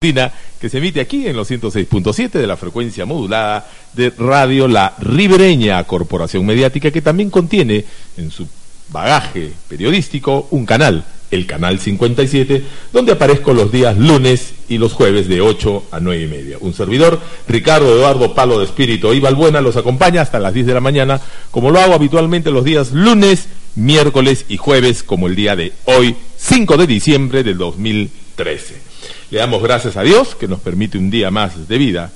que se emite aquí en los 106.7 de la frecuencia modulada de Radio La Ribereña Corporación Mediática, que también contiene en su bagaje periodístico un canal, el canal 57, donde aparezco los días lunes y los jueves de 8 a 9 y media. Un servidor, Ricardo Eduardo Palo de Espíritu y Balbuena, los acompaña hasta las 10 de la mañana, como lo hago habitualmente los días lunes, miércoles y jueves, como el día de hoy, 5 de diciembre del 2013. Le damos gracias a Dios que nos permite un día más de vida.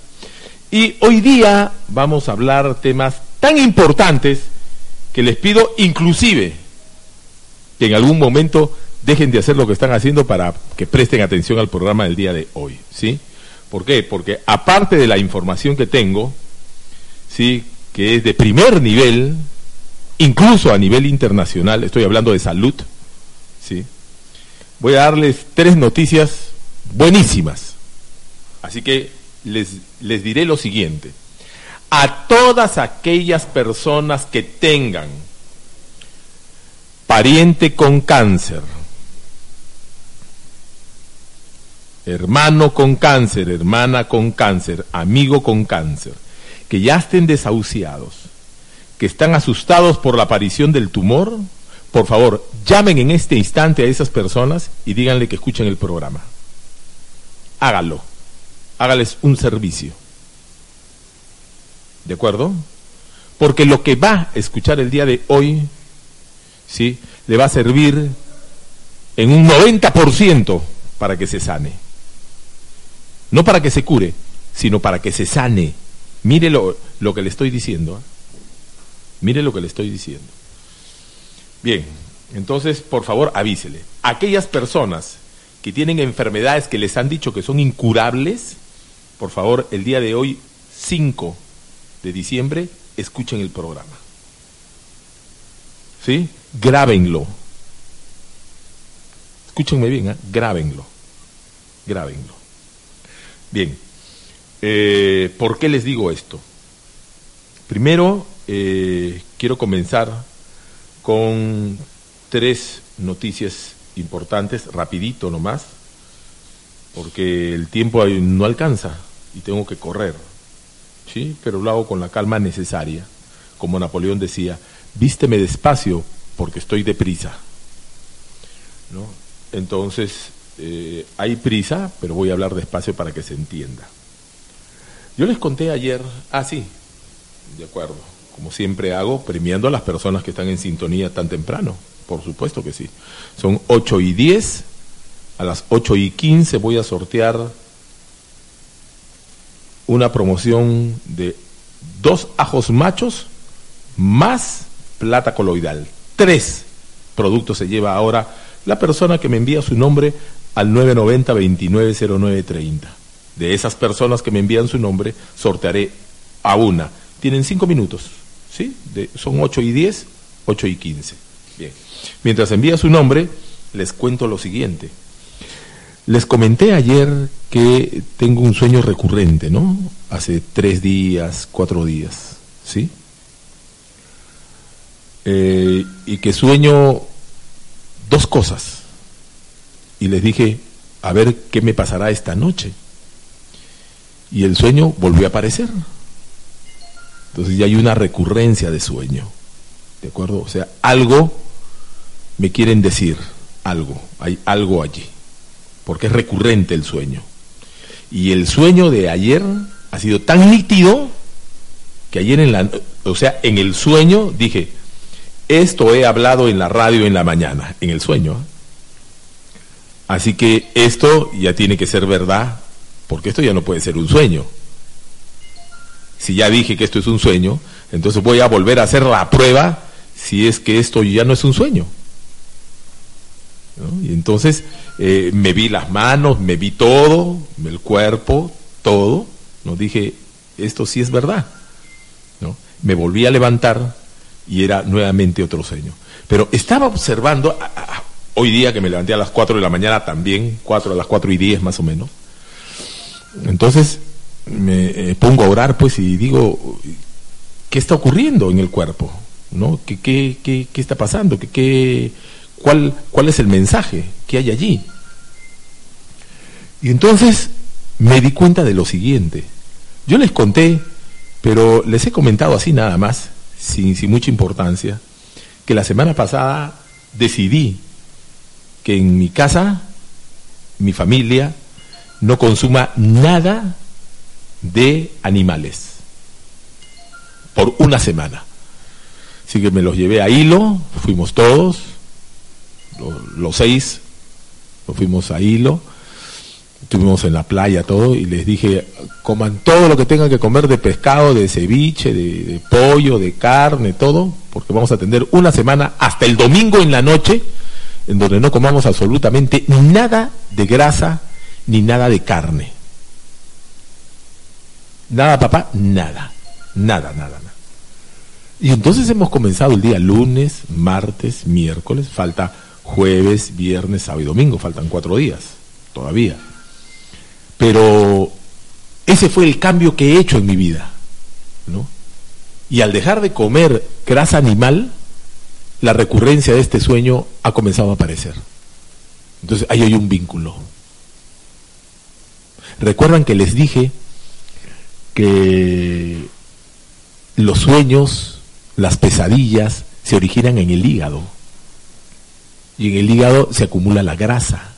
Y hoy día vamos a hablar temas tan importantes que les pido inclusive que en algún momento dejen de hacer lo que están haciendo para que presten atención al programa del día de hoy, ¿sí? ¿Por qué? Porque aparte de la información que tengo, ¿sí? que es de primer nivel, incluso a nivel internacional, estoy hablando de salud, ¿sí? Voy a darles tres noticias buenísimas. Así que les, les diré lo siguiente. A todas aquellas personas que tengan pariente con cáncer, hermano con cáncer, hermana con cáncer, amigo con cáncer, que ya estén desahuciados, que están asustados por la aparición del tumor, por favor, llamen en este instante a esas personas y díganle que escuchen el programa hágalo. Hágales un servicio. ¿De acuerdo? Porque lo que va a escuchar el día de hoy, ¿sí? Le va a servir en un 90% para que se sane. No para que se cure, sino para que se sane. Mire lo, lo que le estoy diciendo. ¿eh? Mire lo que le estoy diciendo. Bien, entonces, por favor, avísele. Aquellas personas que tienen enfermedades que les han dicho que son incurables, por favor, el día de hoy, 5 de diciembre, escuchen el programa. ¿Sí? Grábenlo. Escúchenme bien, ¿eh? grábenlo. Grábenlo. Bien. Eh, ¿Por qué les digo esto? Primero, eh, quiero comenzar con tres noticias importantes, rapidito nomás, porque el tiempo no alcanza y tengo que correr, ¿sí? Pero lo hago con la calma necesaria. Como Napoleón decía, vísteme despacio porque estoy deprisa. ¿No? Entonces, eh, hay prisa, pero voy a hablar despacio para que se entienda. Yo les conté ayer, ah, sí, de acuerdo, como siempre hago, premiando a las personas que están en sintonía tan temprano. Por supuesto que sí. Son 8 y 10. A las 8 y 15 voy a sortear una promoción de dos ajos machos más plata coloidal. Tres productos se lleva ahora la persona que me envía su nombre al 990-290930. De esas personas que me envían su nombre, sortearé a una. Tienen cinco minutos, ¿sí? De, son 8 y 10, 8 y 15. Bien. Mientras envía su nombre, les cuento lo siguiente. Les comenté ayer que tengo un sueño recurrente, ¿no? Hace tres días, cuatro días, ¿sí? Eh, y que sueño dos cosas. Y les dije, a ver qué me pasará esta noche. Y el sueño volvió a aparecer. Entonces ya hay una recurrencia de sueño. ¿De acuerdo? O sea, algo me quieren decir algo, hay algo allí, porque es recurrente el sueño. Y el sueño de ayer ha sido tan nítido que ayer en la, o sea, en el sueño dije, esto he hablado en la radio en la mañana, en el sueño. Así que esto ya tiene que ser verdad, porque esto ya no puede ser un sueño. Si ya dije que esto es un sueño, entonces voy a volver a hacer la prueba si es que esto ya no es un sueño. Y entonces eh, me vi las manos, me vi todo, el cuerpo, todo. ¿no? Dije, esto sí es verdad. ¿no? Me volví a levantar y era nuevamente otro sueño. Pero estaba observando, hoy día que me levanté a las 4 de la mañana también, 4 a las 4 y 10 más o menos. Entonces me eh, pongo a orar pues y digo, ¿qué está ocurriendo en el cuerpo? ¿No? ¿Qué, qué, qué, qué está pasando? ¿Qué, qué, ¿Cuál, ¿Cuál es el mensaje que hay allí? Y entonces me di cuenta de lo siguiente. Yo les conté, pero les he comentado así nada más, sin, sin mucha importancia, que la semana pasada decidí que en mi casa, mi familia, no consuma nada de animales por una semana. Así que me los llevé a hilo, fuimos todos, los, seis, nos fuimos a hilo, estuvimos en la playa todo y les dije, coman todo lo que tengan que comer de pescado, de ceviche, de, de pollo, de carne, todo, porque vamos a tener una semana hasta el domingo en la noche en donde no comamos absolutamente nada de grasa ni nada de carne. Nada, papá, nada. Nada, nada, nada. Y entonces hemos comenzado el día lunes, martes, miércoles, falta jueves, viernes, sábado y domingo, faltan cuatro días todavía. Pero ese fue el cambio que he hecho en mi vida, ¿no? Y al dejar de comer grasa animal, la recurrencia de este sueño ha comenzado a aparecer. Entonces ahí hay un vínculo. Recuerdan que les dije que los sueños las pesadillas se originan en el hígado. Y en el hígado se acumula la grasa.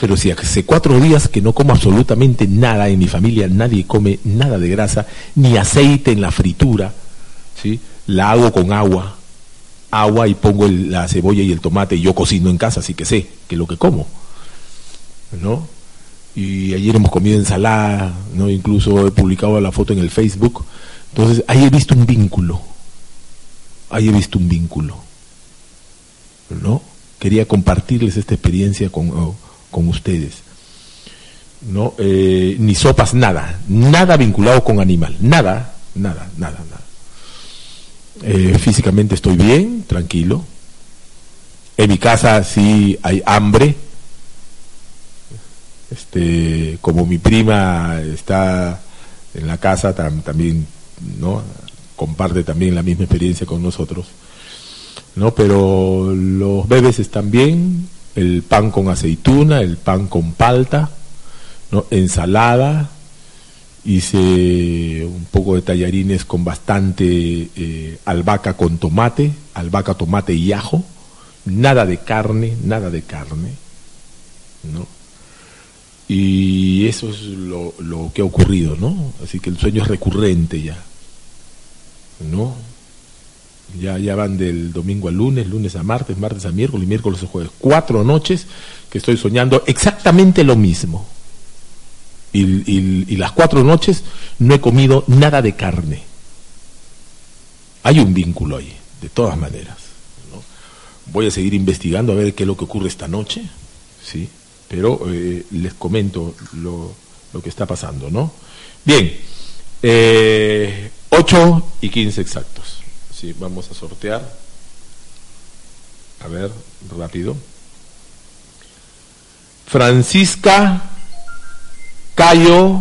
Pero si hace cuatro días que no como absolutamente nada, en mi familia nadie come nada de grasa, ni aceite en la fritura, ¿sí? la hago con agua, agua y pongo la cebolla y el tomate, y yo cocino en casa, así que sé que es lo que como. ¿No? Y ayer hemos comido ensalada, ¿no? Incluso he publicado la foto en el Facebook entonces, ahí he visto un vínculo. Ahí he visto un vínculo. ¿No? Quería compartirles esta experiencia con, oh, ustedes. ¿No? Eh, ni sopas, nada. Nada vinculado con animal. Nada, nada, nada, nada. Eh, físicamente estoy bien, tranquilo. En mi casa sí hay hambre. Este, como mi prima está en la casa, también ¿no? comparte también la misma experiencia con nosotros. ¿no? Pero los bebés están bien, el pan con aceituna, el pan con palta, ¿no? ensalada, hice un poco de tallarines con bastante eh, albahaca con tomate, albahaca, tomate y ajo, nada de carne, nada de carne, ¿no? Y eso es lo, lo que ha ocurrido, ¿no? Así que el sueño es recurrente ya. ¿No? Ya, ya van del domingo al lunes, lunes a martes, martes a miércoles, miércoles a jueves. Cuatro noches que estoy soñando exactamente lo mismo. Y, y, las cuatro noches no he comido nada de carne. Hay un vínculo ahí, de todas maneras. ¿no? Voy a seguir investigando a ver qué es lo que ocurre esta noche, ¿sí? Pero eh, les comento lo, lo, que está pasando, ¿no? Bien, eh, 8 y 15 exactos. Sí, vamos a sortear. A ver, rápido. Francisca Cayo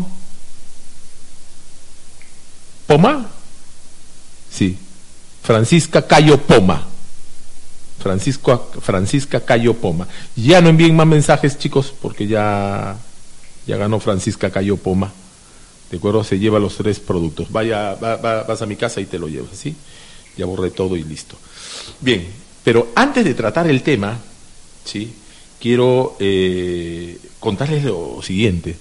Poma. Sí, Francisca Cayo Poma. Francisco, Francisca Cayo Poma. Ya no envíen más mensajes, chicos, porque ya, ya ganó Francisca Cayo Poma. ¿De acuerdo? Se lleva los tres productos. Vaya, vas a mi casa y te lo llevas, ¿sí? Ya borré todo y listo. Bien, pero antes de tratar el tema, ¿sí? Quiero eh, contarles lo siguiente.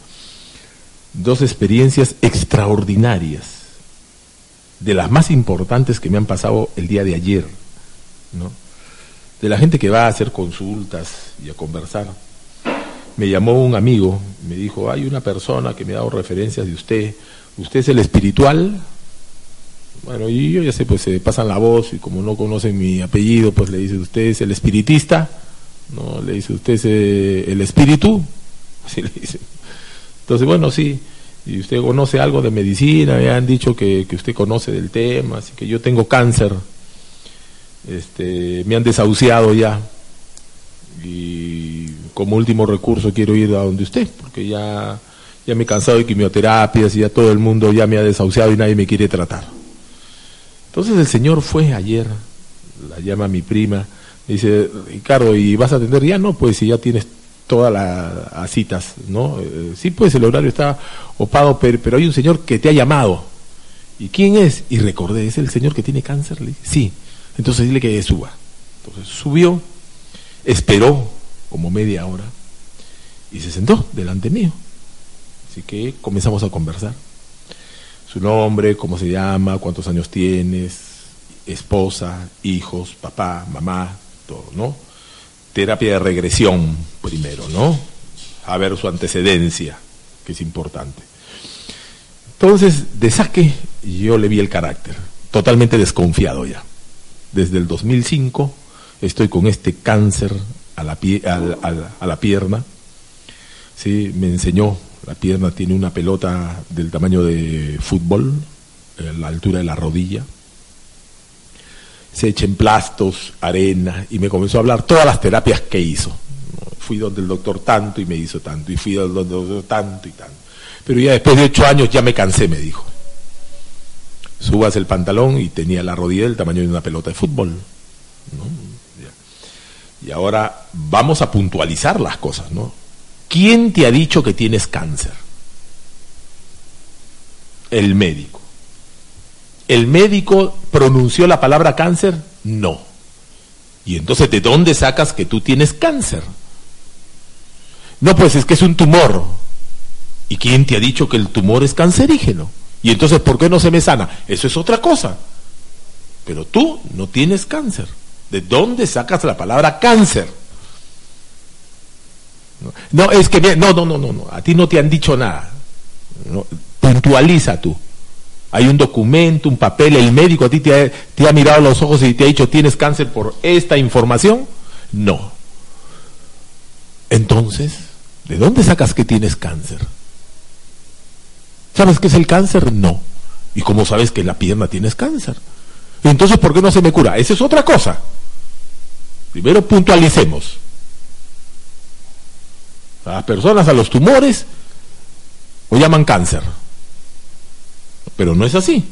Dos experiencias extraordinarias, de las más importantes que me han pasado el día de ayer, ¿no? De la gente que va a hacer consultas y a conversar. Me llamó un amigo, me dijo, hay una persona que me ha dado referencias de usted, usted es el espiritual. Bueno, y yo ya sé, pues se pasan la voz y como no conocen mi apellido, pues le dice, usted es el espiritista, no, le dice, usted es eh, el espíritu, así le dice. Entonces, bueno, sí, y usted conoce algo de medicina, me han dicho que, que usted conoce del tema, así que yo tengo cáncer este, me han desahuciado ya y como último recurso quiero ir a donde usted, porque ya, ya me he cansado de quimioterapias y ya todo el mundo ya me ha desahuciado y nadie me quiere tratar. Entonces el señor fue ayer, la llama mi prima, dice, Ricardo, ¿y vas a atender? Ya no, pues si ya tienes todas las citas, ¿no? Eh, sí, pues el horario está opado, pero, pero, hay un señor que te ha llamado. ¿Y quién es? Y recordé, ¿es el señor que tiene cáncer? Le sí. Entonces dile que suba. Entonces subió, esperó como media hora y se sentó delante mío. Así que comenzamos a conversar. Su nombre, cómo se llama, cuántos años tienes, esposa, hijos, papá, mamá, todo, ¿no? Terapia de regresión primero, ¿no? A ver su antecedencia, que es importante. Entonces, de saque, yo le vi el carácter, totalmente desconfiado ya. Desde el 2005 estoy con este cáncer a la, pierna. ¿sí? Me enseñó, la pierna tiene una pelota del tamaño de fútbol, a la altura de la rodilla se echen plastos, arena, y me comenzó a hablar todas las terapias que hizo. Fui donde el doctor tanto y me hizo tanto, y fui donde el doctor tanto y tanto. Pero ya después de ocho años ya me cansé, me dijo. Subas el pantalón y tenía la rodilla del tamaño de una pelota de fútbol. Y ahora vamos a puntualizar las cosas, ¿no? ¿Quién te ha dicho que tienes cáncer? El médico. ¿El médico pronunció la palabra cáncer? No. Y entonces, ¿de dónde sacas que tú tienes cáncer? No, pues es que es un tumor. ¿Y quién te ha dicho que el tumor es cancerígeno? Y entonces, ¿por qué no se me sana? Eso es otra cosa. Pero tú no tienes cáncer. ¿De dónde sacas la palabra cáncer? No, es que no, no, no, no, no. A ti no te han dicho nada. puntualiza tú. Hay un documento, un papel, el médico a ti te ha, te ha mirado los ojos y te ha dicho tienes cáncer por esta información. No. Entonces, ¿de dónde sacas que tienes cáncer? ¿Sabes qué es el cáncer? No. ¿Y cómo sabes que la pierna tienes cáncer? Entonces, ¿por qué no se me cura? Esa es otra cosa. Primero puntualicemos. A las personas, a los tumores, o llaman cáncer pero no es así.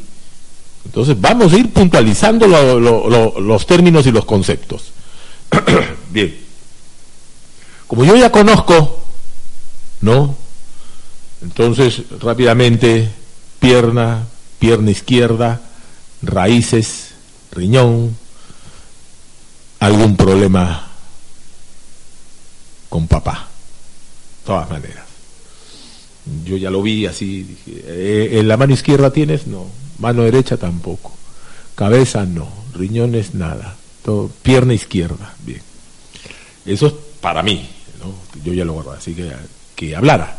Entonces vamos a ir puntualizando los términos y los conceptos. Bien. Como yo ya conozco, ¿no? Entonces, rápidamente, pierna, pierna izquierda, raíces, riñón, algún problema con papá. De todas maneras. Yo ya lo vi así, dije, eh, ¿en la mano izquierda tienes? No. Mano derecha tampoco. Cabeza no. Riñones nada. Pierna izquierda, bien. Eso es para mí, ¿no? Yo ya lo guardo, así que que hablara.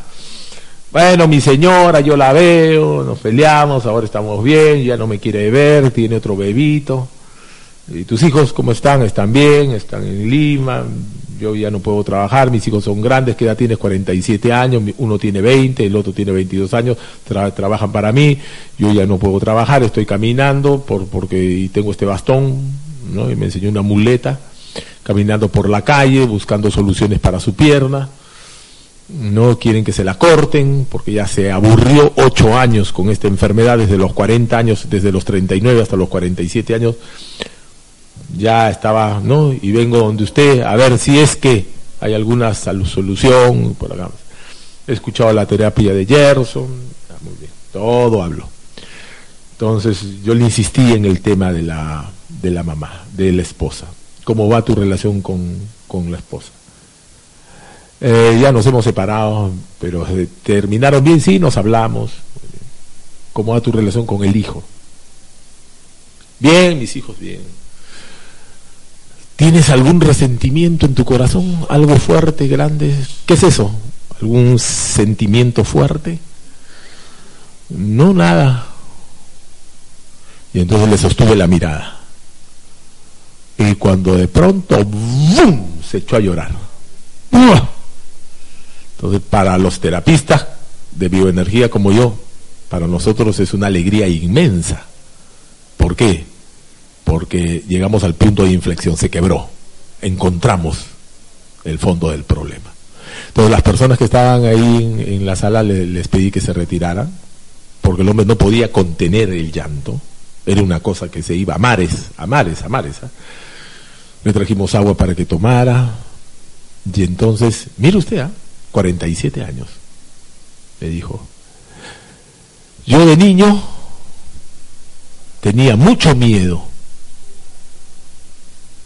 Bueno, mi señora, yo la veo, nos peleamos, ahora estamos bien, ya no me quiere ver, tiene otro bebito. ¿Y tus hijos cómo están? ¿Están bien? ¿Están en Lima? yo ya no puedo trabajar, mis hijos son grandes, que edad tienes 47 años, uno tiene 20, el otro tiene 22 años, trabajan para mí, yo ya no puedo trabajar, estoy caminando por, porque tengo este bastón, ¿no? y me enseñó una muleta, caminando por la calle, buscando soluciones para su pierna, no quieren que se la corten, porque ya se aburrió ocho años con esta enfermedad, desde los 40 años, desde los 39 hasta los 47 años, ya estaba, ¿no? Y vengo donde usted a ver si es que hay alguna solución por acá. He escuchado la terapia de Gerson, muy bien, todo habló. Entonces yo le insistí en el tema de la, de la mamá, de la esposa. ¿Cómo va tu relación con, con la esposa? Eh, ya nos hemos separado, pero terminaron bien, sí, nos hablamos. ¿Cómo va tu relación con el hijo? Bien, mis hijos, bien ¿Tienes algún resentimiento en tu corazón? ¿Algo fuerte, grande? ¿Qué es eso? ¿Algún sentimiento fuerte? No, nada. Y entonces le sostuve la mirada. Y cuando de pronto ¡bum! se echó a llorar. Entonces, para los terapistas de bioenergía como yo, para nosotros es una alegría inmensa. ¿Por qué? porque llegamos al punto de inflexión, se quebró, encontramos el fondo del problema. Entonces las personas que estaban ahí en, la sala les, pedí que se retiraran, porque el hombre no podía contener el llanto, era una cosa que se iba a mares, a mares, a mares. ¿ah? Le trajimos agua para que tomara, Y entonces, mire usted, ¿ah? 47 años, me dijo. Yo de niño tenía mucho miedo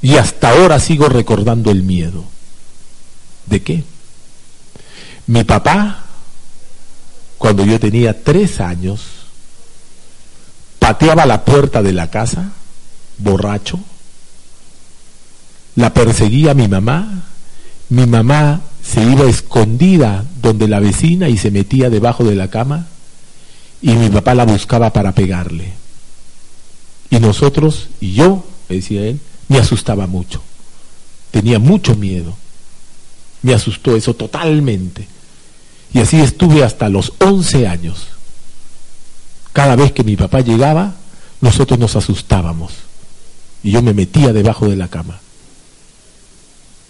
y hasta ahora sigo recordando el miedo. ¿De qué? Mi papá, cuando yo tenía tres años, pateaba la puerta de la casa, borracho, la perseguía mi mamá, mi mamá se iba escondida donde la vecina y se metía debajo de la cama y mi papá la buscaba para pegarle. Y nosotros, y yo, decía él, me asustaba mucho. Tenía mucho miedo. Me asustó eso totalmente. Y así estuve hasta los 11 años. Cada vez que mi papá llegaba, nosotros nos asustábamos. Y yo me metía debajo de la cama.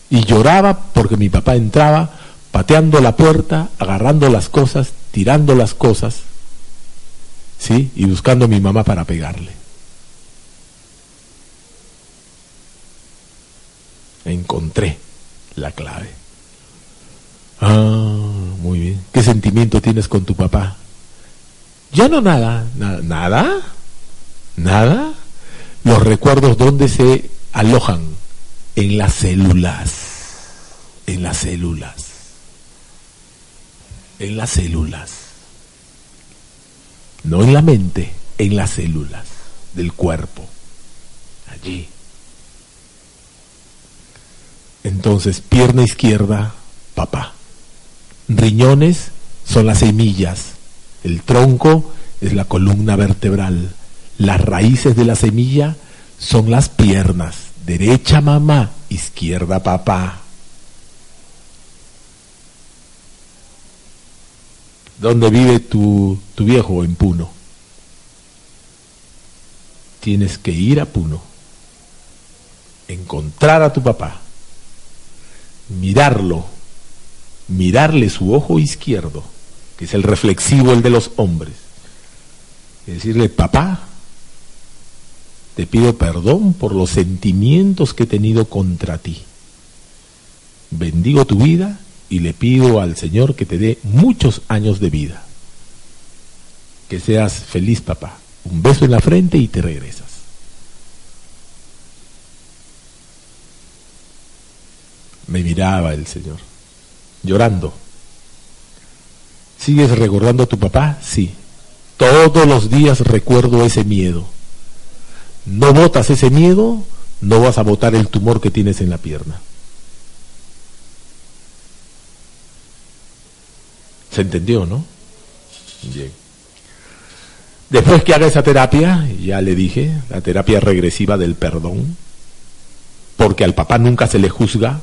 Y lloraba porque mi papá entraba pateando la puerta, agarrando las cosas, tirando las cosas, ¿sí? Y buscando a mi mamá para pegarle. encontré la clave. Ah, muy bien. ¿Qué sentimiento tienes con tu papá? Ya no nada, nada, nada. Los recuerdos dónde se alojan en las células, en las células, en las células, no en la mente, en las células del cuerpo, allí. Entonces, pierna izquierda, papá. Riñones son las semillas. El tronco es la columna vertebral. Las raíces de la semilla son las piernas. Derecha mamá, izquierda papá. ¿Dónde vive tu, tu viejo? En Puno. Tienes que ir a Puno. Encontrar a tu papá mirarlo, mirarle su ojo izquierdo, que es el reflexivo, el de los hombres, y decirle, papá, te pido perdón por los sentimientos que he tenido contra ti. Bendigo tu vida y le pido al Señor que te dé muchos años de vida. Que seas feliz, papá. Un beso en la frente y te regresas. Me miraba el Señor, llorando. ¿Sigues recordando a tu papá? Sí. Todos los días recuerdo ese miedo. No botas ese miedo, no vas a botar el tumor que tienes en la pierna. ¿Se entendió, no? Bien. Después que haga esa terapia, ya le dije, la terapia regresiva del perdón, porque al papá nunca se le juzga,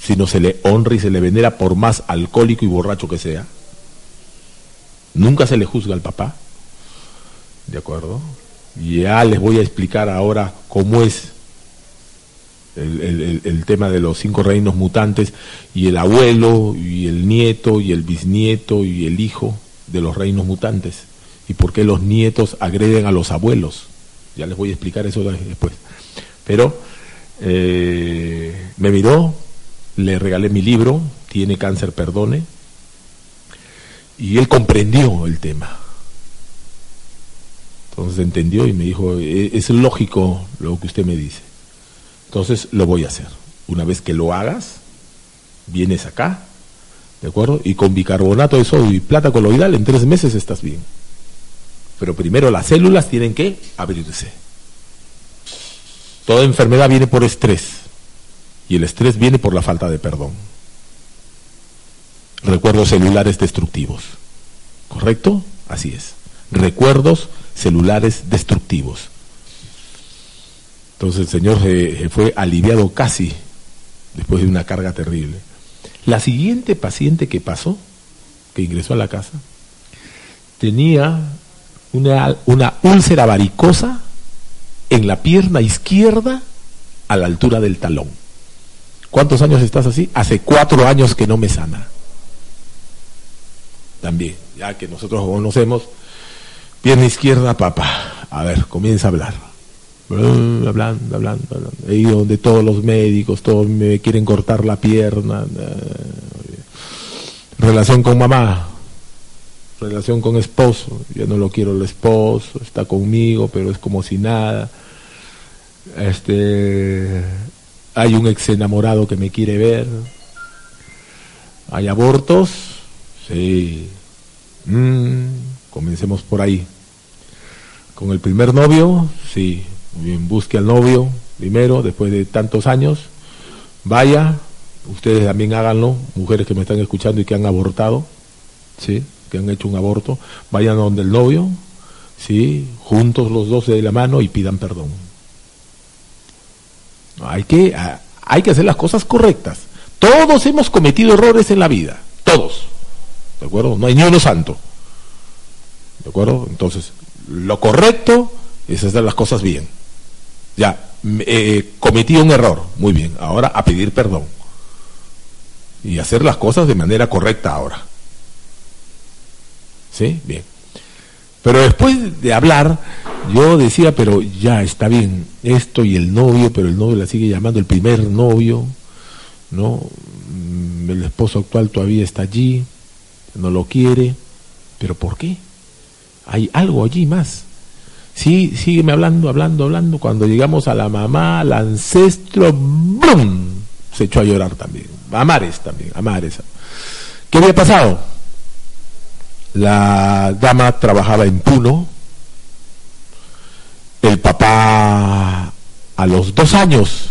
sino se le honra y se le venera por más alcohólico y borracho que sea. Nunca se le juzga al papá. ¿De acuerdo? Ya les voy a explicar ahora cómo es el, tema de los cinco reinos mutantes y el abuelo y el nieto y el bisnieto y el hijo de los reinos mutantes y por qué los nietos agreden a los abuelos. Ya les voy a explicar eso después. Pero eh, me miró, le regalé mi libro, Tiene cáncer, perdone, y él comprendió el tema. Entonces entendió y me dijo, e-, es lógico lo que usted me dice. Entonces lo voy a hacer. Una vez que lo hagas, vienes acá, ¿de acuerdo? Y con bicarbonato de sodio y plata coloidal en tres meses estás bien. Pero primero las células tienen que abrirse. Toda enfermedad viene por estrés. Y el estrés viene por la falta de perdón. Recuerdos celulares destructivos. ¿Correcto? Así es. Recuerdos celulares destructivos. Entonces el Señor se, fue aliviado casi después de una carga terrible. La siguiente paciente que pasó, que ingresó a la casa, tenía una, una úlcera varicosa en la pierna izquierda a la altura del talón. ¿Cuántos años estás así? Hace cuatro años que no me sana. También, ya que nosotros conocemos, pierna izquierda, papá. A ver, comienza a hablar. hablando, hablando, hablando. He ido donde todos los médicos, todos me quieren cortar la pierna. Relación con mamá, relación con esposo, yo no lo quiero el esposo, está conmigo, pero es como si nada. Este, hay un ex enamorado que me quiere ver. ¿Hay abortos? Sí. Mm, comencemos por ahí. Con el primer novio, sí. bien, busque al novio primero, después de tantos años. Vaya, ustedes también háganlo, mujeres que me están escuchando y que han abortado, sí, que han hecho un aborto, vayan donde el novio, sí, juntos los dos de la mano y pidan perdón. Hay que, hay que hacer las cosas correctas. Todos hemos cometido errores en la vida, todos. ¿De acuerdo? No hay ni uno santo. ¿De acuerdo? Entonces, lo correcto es hacer las cosas bien. Ya, eh, cometí un error, muy bien, ahora a pedir perdón. Y hacer las cosas de manera correcta ahora. ¿Sí? Bien. Pero después de hablar, yo decía, pero ya está bien, esto y el novio, pero el novio la sigue llamando el primer novio, ¿no? Mm, el esposo actual todavía está allí, no lo quiere, pero ¿por qué? Hay algo allí más. Sí, sígueme hablando, hablando, hablando. Cuando llegamos a la mamá, al ancestro, ¡bum! Se echó a llorar también. A mares también, a mares. ¿Qué había pasado? La dama trabajaba en Puno. El papá a los dos años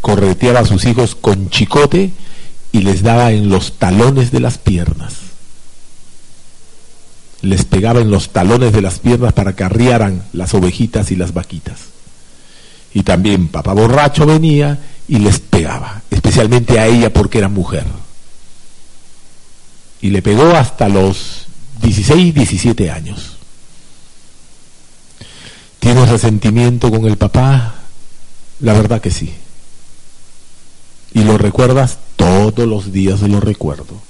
correteaba a sus hijos con chicote y les daba en los talones de las piernas les pegaba en los talones de las piernas para que arriaran las ovejitas y las vaquitas. Y también papá borracho venía y les pegaba, especialmente a ella porque era mujer. Y le pegó hasta los 16, 17 años. ¿Tienes resentimiento con el papá? La verdad que sí. Y lo recuerdas todos los días, lo recuerdo.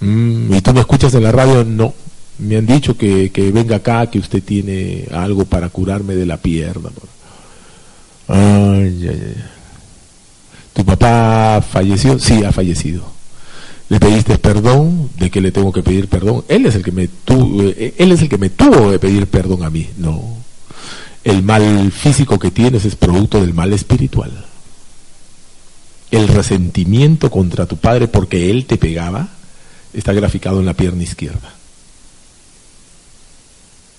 Mm, ¿Y tú me escuchas en la radio? No. Me han dicho que, venga acá, que usted tiene algo para curarme de la pierna. Ay, ay, ay. ¿Tu papá falleció? Sí, ha fallecido. ¿Le pediste perdón? ¿De qué le tengo que pedir perdón? Él es el que me tuvo, eh, él es el que me tuvo de pedir perdón a mí. No. El mal físico que tienes es producto del mal espiritual. El resentimiento contra tu padre porque él te pegaba está graficado en la pierna izquierda.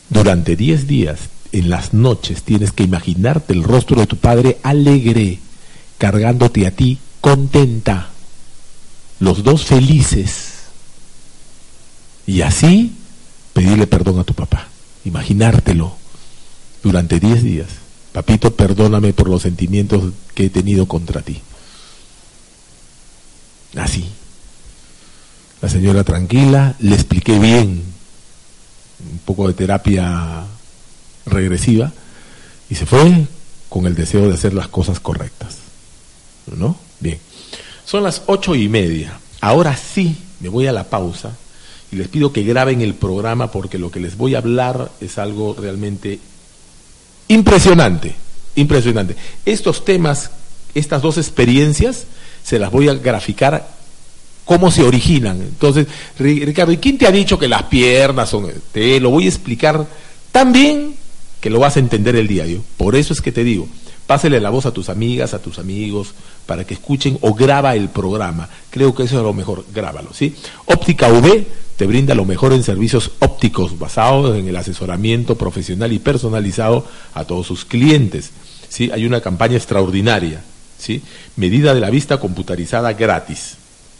Durante 10 días, en las noches, tienes que imaginarte el rostro de tu padre alegre, cargándote a ti contenta, los dos felices. Y así pedirle perdón a tu papá, imaginártelo durante 10 días. Papito, perdóname por los sentimientos que he tenido contra ti. Así. La señora tranquila, le expliqué bien, un poco de terapia regresiva, y se fue con el deseo de hacer las cosas correctas. ¿No? Bien. Son las ocho y media. Ahora sí me voy a la pausa y les pido que graben el programa porque lo que les voy a hablar es algo realmente impresionante. Impresionante. Estos temas, estas dos experiencias, se las voy a graficar cómo se originan. Entonces, Ricardo, ¿y quién te ha dicho que las piernas son? Te lo voy a explicar tan bien que lo vas a entender el diario. Por eso es que te digo, pásele la voz a tus amigas, a tus amigos, para que escuchen o graba el programa. Creo que eso es lo mejor, grábalo, ¿sí? Óptica V te brinda lo mejor en servicios ópticos basados en el asesoramiento profesional y personalizado a todos sus clientes. ¿sí? Hay una campaña extraordinaria, ¿sí? Medida de la vista computarizada gratis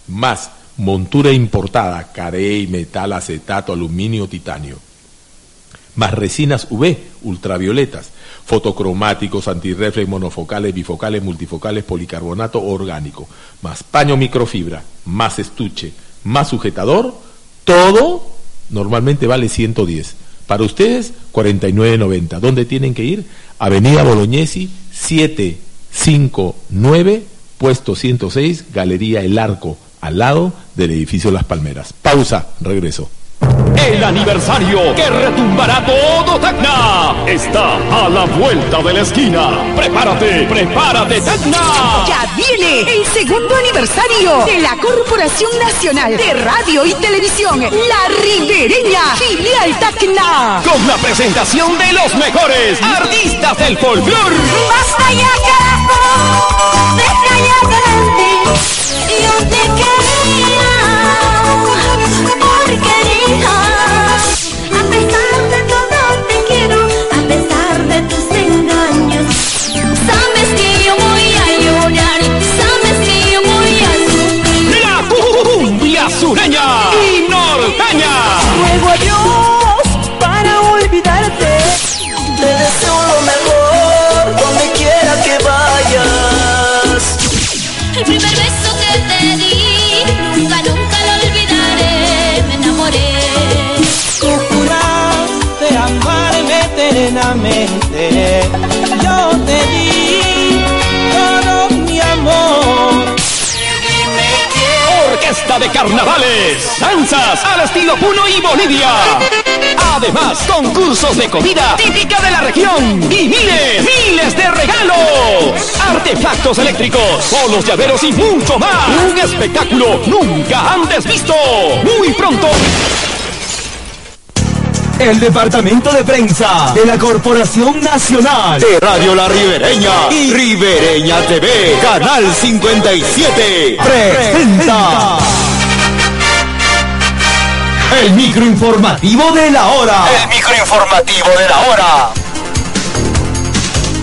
más montura importada, carey, metal, acetato, aluminio, titanio, más resinas UV, ultravioletas, fotocromáticos, antirreflex, monofocales, bifocales, multifocales, policarbonato orgánico, más paño microfibra, más estuche, más sujetador, todo normalmente vale 110. Para ustedes, 49.90. ¿Dónde tienen que ir? Avenida Bolognesi, 759, puesto 106, Galería El Arco, al lado del edificio Las Palmeras. Pausa, regreso. El aniversario que retumbará todo Tacna está a la vuelta de la esquina. Prepárate, prepárate Tacna. Ya viene el segundo aniversario de la Corporación Nacional de Radio y Televisión, La Ribereña, filial Tacna. Con la presentación de los mejores artistas del folclore. Basta ya carajo, deja ya adelante. Yo te carnavales, danzas al estilo Puno y Bolivia. Además, concursos de comida típica de la región y miles, miles de regalos. Artefactos eléctricos, polos llaveros y mucho más. Un espectáculo nunca antes visto. Muy pronto. El departamento de prensa de la Corporación Nacional de Radio La Ribereña y Ribereña TV, Canal 57, presenta el microinformativo de la hora. El microinformativo de la hora.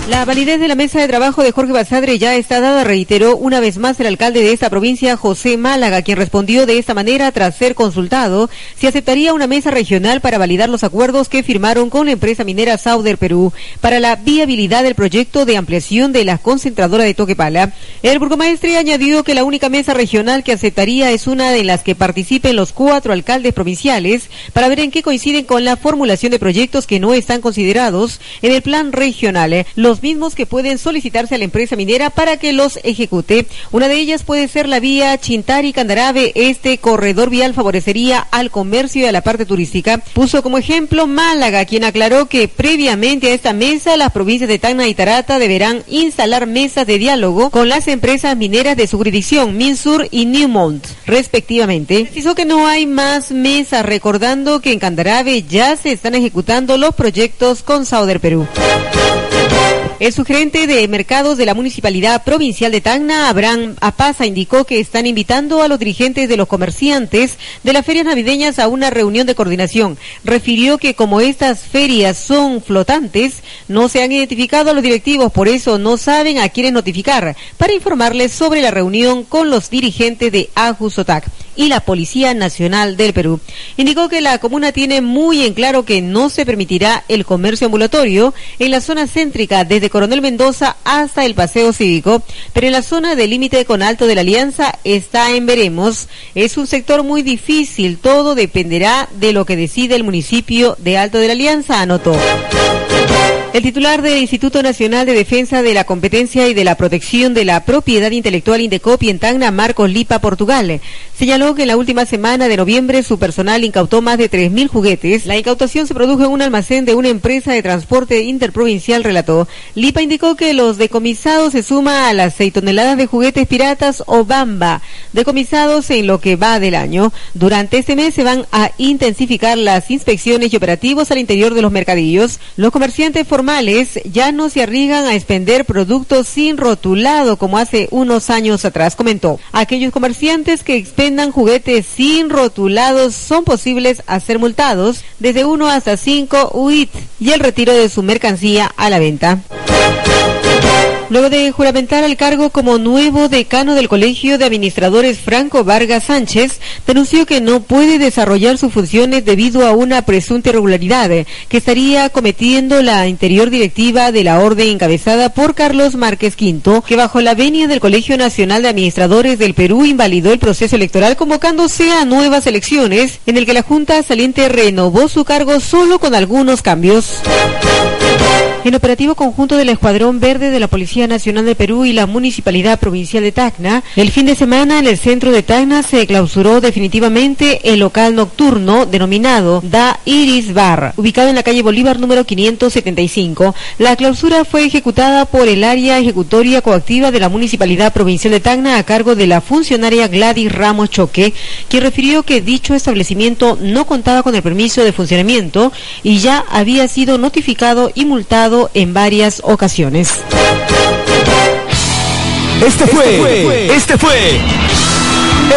La validez de la mesa de trabajo de Jorge Basadre ya está dada, reiteró una vez más el alcalde de esta provincia, José Málaga, quien respondió de esta manera tras ser consultado si aceptaría una mesa regional para validar los acuerdos que firmaron con la empresa minera Sauder Perú para la viabilidad del proyecto de ampliación de la concentradora de Toquepala. El burgomaestre añadió que la única mesa regional que aceptaría es una de las que participen los cuatro alcaldes provinciales para ver en qué coinciden con la formulación de proyectos que no están considerados en el plan regional. Los mismos que pueden solicitarse a la empresa minera para que los ejecute. Una de ellas puede ser la vía Chintari-Candarave. Este corredor vial favorecería al comercio y a la parte turística. Puso como ejemplo Málaga, quien aclaró que previamente a esta mesa las provincias de Tacna y Tarata deberán instalar mesas de diálogo con las empresas mineras de su jurisdicción, Minsur y Newmont, respectivamente. Precisó que no hay más mesas, recordando que en Candarave ya se están ejecutando los proyectos con Sauder Perú. El sugerente de mercados de la Municipalidad Provincial de Tacna, Abraham Apaza, indicó que están invitando a los dirigentes de los comerciantes de las ferias navideñas a una reunión de coordinación. Refirió que como estas ferias son flotantes, no se han identificado a los directivos, por eso no saben a quiénes notificar, para informarles sobre la reunión con los dirigentes de Ajusotac y la Policía Nacional del Perú. Indicó que la comuna tiene muy en claro que no se permitirá el comercio ambulatorio en la zona céntrica desde Coronel Mendoza hasta el Paseo Cívico, pero en la zona del límite con Alto de la Alianza está en veremos. Es un sector muy difícil, todo dependerá de lo que decide el municipio de Alto de la Alianza, anotó. El titular del Instituto Nacional de Defensa de la Competencia y de la Protección de la Propiedad Intelectual Indecopi en Tacna, Marcos Lipa, Portugal, señaló que en la última semana de noviembre su personal incautó más de 3.000 juguetes. La incautación se produjo en un almacén de una empresa de transporte interprovincial, relató. Lipa indicó que los decomisados se suma a las 6 toneladas de juguetes piratas o bamba, decomisados en lo que va del año. Durante este mes se van a intensificar las inspecciones y operativos al interior de los mercadillos. Los comerciantes ya no se arriesgan a expender productos sin rotulado como hace unos años atrás, comentó. Aquellos comerciantes que expendan juguetes sin rotulados son posibles a ser multados desde 1 hasta 5 UIT y el retiro de su mercancía a la venta. Luego de juramentar al cargo como nuevo decano del Colegio de Administradores Franco Vargas Sánchez, denunció que no puede desarrollar sus funciones debido a una presunta irregularidad que estaría cometiendo la interior directiva de la orden encabezada por Carlos Márquez Quinto, que bajo la venia del Colegio Nacional de Administradores del Perú invalidó el proceso electoral convocándose a nuevas elecciones, en el que la Junta saliente renovó su cargo solo con algunos cambios. En operativo conjunto del Escuadrón Verde de la Policía Nacional de Perú y la Municipalidad Provincial de Tacna, el fin de semana en el centro de Tacna se clausuró definitivamente el local nocturno denominado Da Iris Bar, ubicado en la calle Bolívar número 575. La clausura fue ejecutada por el área ejecutoria coactiva de la Municipalidad Provincial de Tacna a cargo de la funcionaria Gladys Ramos Choque, quien refirió que dicho establecimiento no contaba con el permiso de funcionamiento y ya había sido notificado y multado en varias ocasiones. Este fue, este fue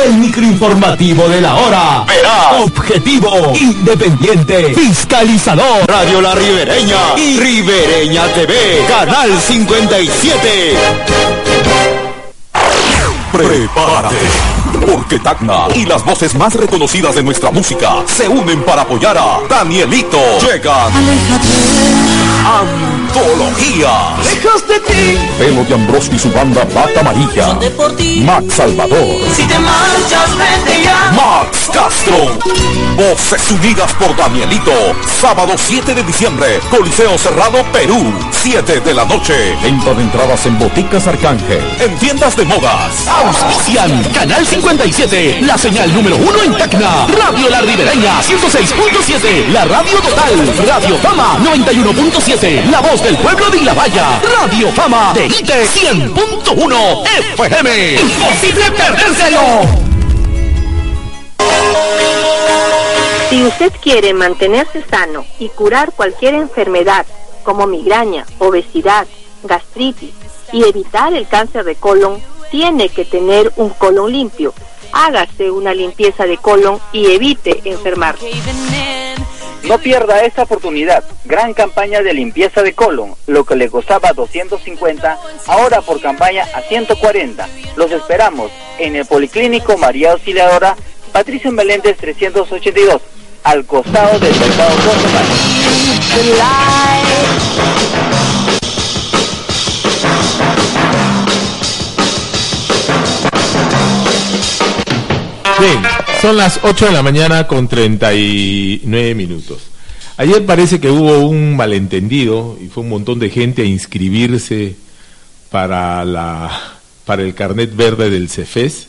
el microinformativo de la hora. Verá, objetivo, independiente, fiscalizador. Radio La Ribereña y Ribereña TV, Canal 57. Prepárate, porque Tacna y las voces más reconocidas de nuestra música se unen para apoyar a Danielito. Llegan Antología. Lejos de ti. Pelo de Ambrosio y su banda Bata Amarilla. Max Salvador. Si te marchas, vete ya. Max Castro. Voces unidas por Danielito. Sábado 7 de diciembre. Coliseo Cerrado, Perú. 7 de la noche. Venta de entradas en Boticas Arcángel. En tiendas de modas. Auspician. Canal 57. La señal número 1 en Tacna. Radio La Ribereña 106.7. La radio total. Radio Dama 91.5. La Voz del Pueblo de Ilabaya, Radio Fama de IT 100.1 FM. ¡Imposible perdérselo! Si usted quiere mantenerse sano y curar cualquier enfermedad, como migraña, obesidad, gastritis, y evitar el cáncer de colon, tiene que tener un colon limpio. Hágase una limpieza de colon y evite enfermarse. No pierda esta oportunidad. Gran campaña de limpieza de colon. Lo que le costaba 250, ahora por campaña a 140. Los esperamos en el Policlínico María Auxiliadora, Patricio Meléndez 382, al costado del Mercado Consular. Bien, son las 8 de la mañana con 39 minutos. Ayer parece que hubo un malentendido y fue un montón de gente a inscribirse para la para el carnet verde del CEFES,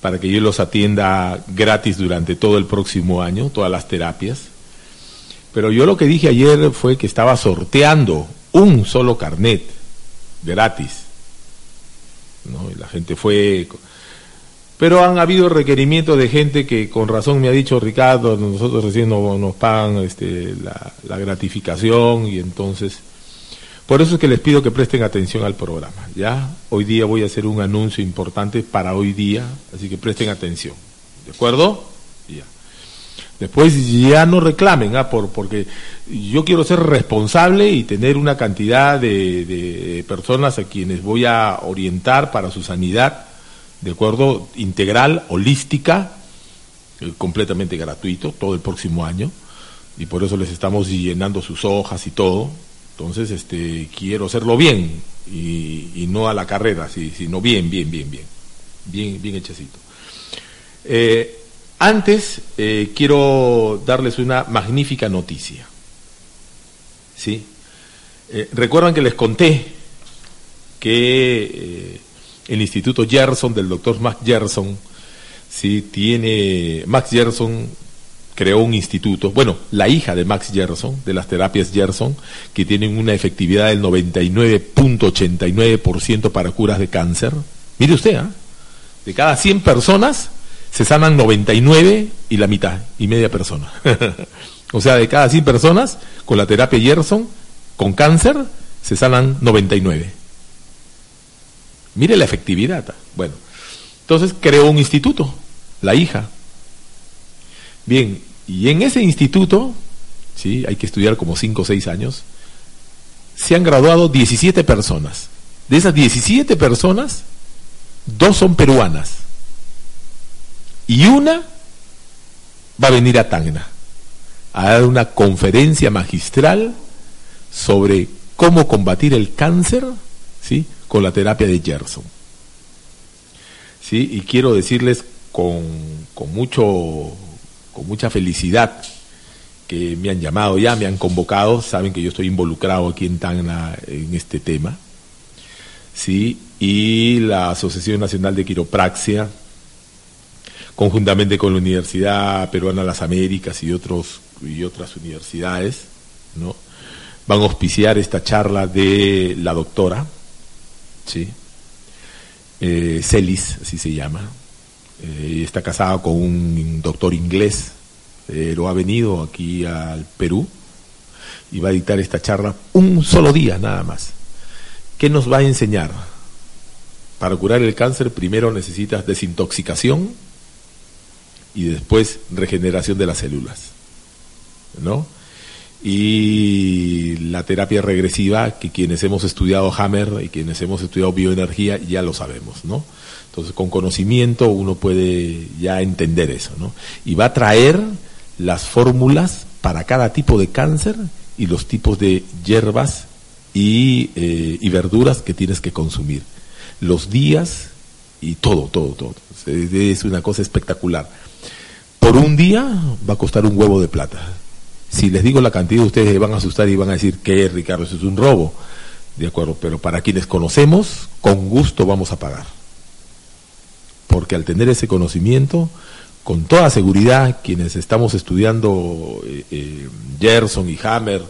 para que yo los atienda gratis durante todo el próximo año, todas las terapias. Pero yo lo que dije ayer fue que estaba sorteando un solo carnet gratis. ¿no? Y la gente fue pero han habido requerimientos de gente que con razón me ha dicho Ricardo, nosotros recién no, nos pagan este, la, la gratificación y entonces, por eso es que les pido que presten atención al programa. Ya, hoy día voy a hacer un anuncio importante para hoy día, así que presten atención. ¿De acuerdo? Ya. Después ya no reclamen, ¿ah? Por, porque yo quiero ser responsable y tener una cantidad de, de personas a quienes voy a orientar para su sanidad de acuerdo, integral, holística, eh, completamente gratuito, todo el próximo año, y por eso les estamos llenando sus hojas y todo. Entonces, este, quiero hacerlo bien y, y no a la carrera, sino bien, bien, bien, bien, bien, bien hechecito. Eh, antes, eh, quiero darles una magnífica noticia. ¿Sí? Recuerdan que les conté que el Instituto Gerson del doctor Max Gerson, sí, tiene, Max Gerson creó un instituto, bueno, la hija de Max Gerson, de las terapias Gerson, que tienen una efectividad del 99.89% para curas de cáncer. Mire usted, ¿ah? de cada 100 personas se sanan 99 y la mitad, y media persona. o sea, de cada 100 personas con la terapia Gerson, con cáncer, se sanan 99. Mire la efectividad. Bueno, entonces creó un instituto, la hija. Bien, y en ese instituto, sí, hay que estudiar como 5 o 6 años, se han graduado 17 personas. De esas 17 personas, dos son peruanas. Y una va a venir a Tacna a dar una conferencia magistral sobre cómo combatir el cáncer, ¿sí? Con la terapia de Gerson. ¿Sí? Y quiero decirles con, con, mucho, con mucha felicidad que me han llamado ya, me han convocado, saben que yo estoy involucrado aquí en Tacna en este tema. ¿sí? Y la Asociación Nacional de Quiropraxia, conjuntamente con la Universidad Peruana de las Américas y, otros, y otras universidades, ¿no? van a auspiciar esta charla de la doctora, ¿sí? Eh, Celis, así se llama, eh, está casada con un doctor inglés, pero ha venido aquí al Perú y va a dictar esta charla un solo día nada más. ¿Qué nos va a enseñar? Para curar el cáncer primero necesitas desintoxicación y después regeneración de las células. ¿No? Y la terapia regresiva, que quienes hemos estudiado Hammer y quienes hemos estudiado bioenergía ya lo sabemos, ¿no? Entonces, con conocimiento uno puede ya entender eso, ¿no? Y va a traer las fórmulas para cada tipo de cáncer y los tipos de hierbas y, eh, y verduras que tienes que consumir. Los días y todo, todo, todo. Es una cosa espectacular. Por un día va a costar un huevo de plata. Si les digo la cantidad, ustedes se van a asustar y van a decir que Ricardo, eso es un robo. De acuerdo, pero para quienes conocemos, con gusto vamos a pagar. Porque al tener ese conocimiento, con toda seguridad, quienes estamos estudiando eh, eh, Gerson y Hammer,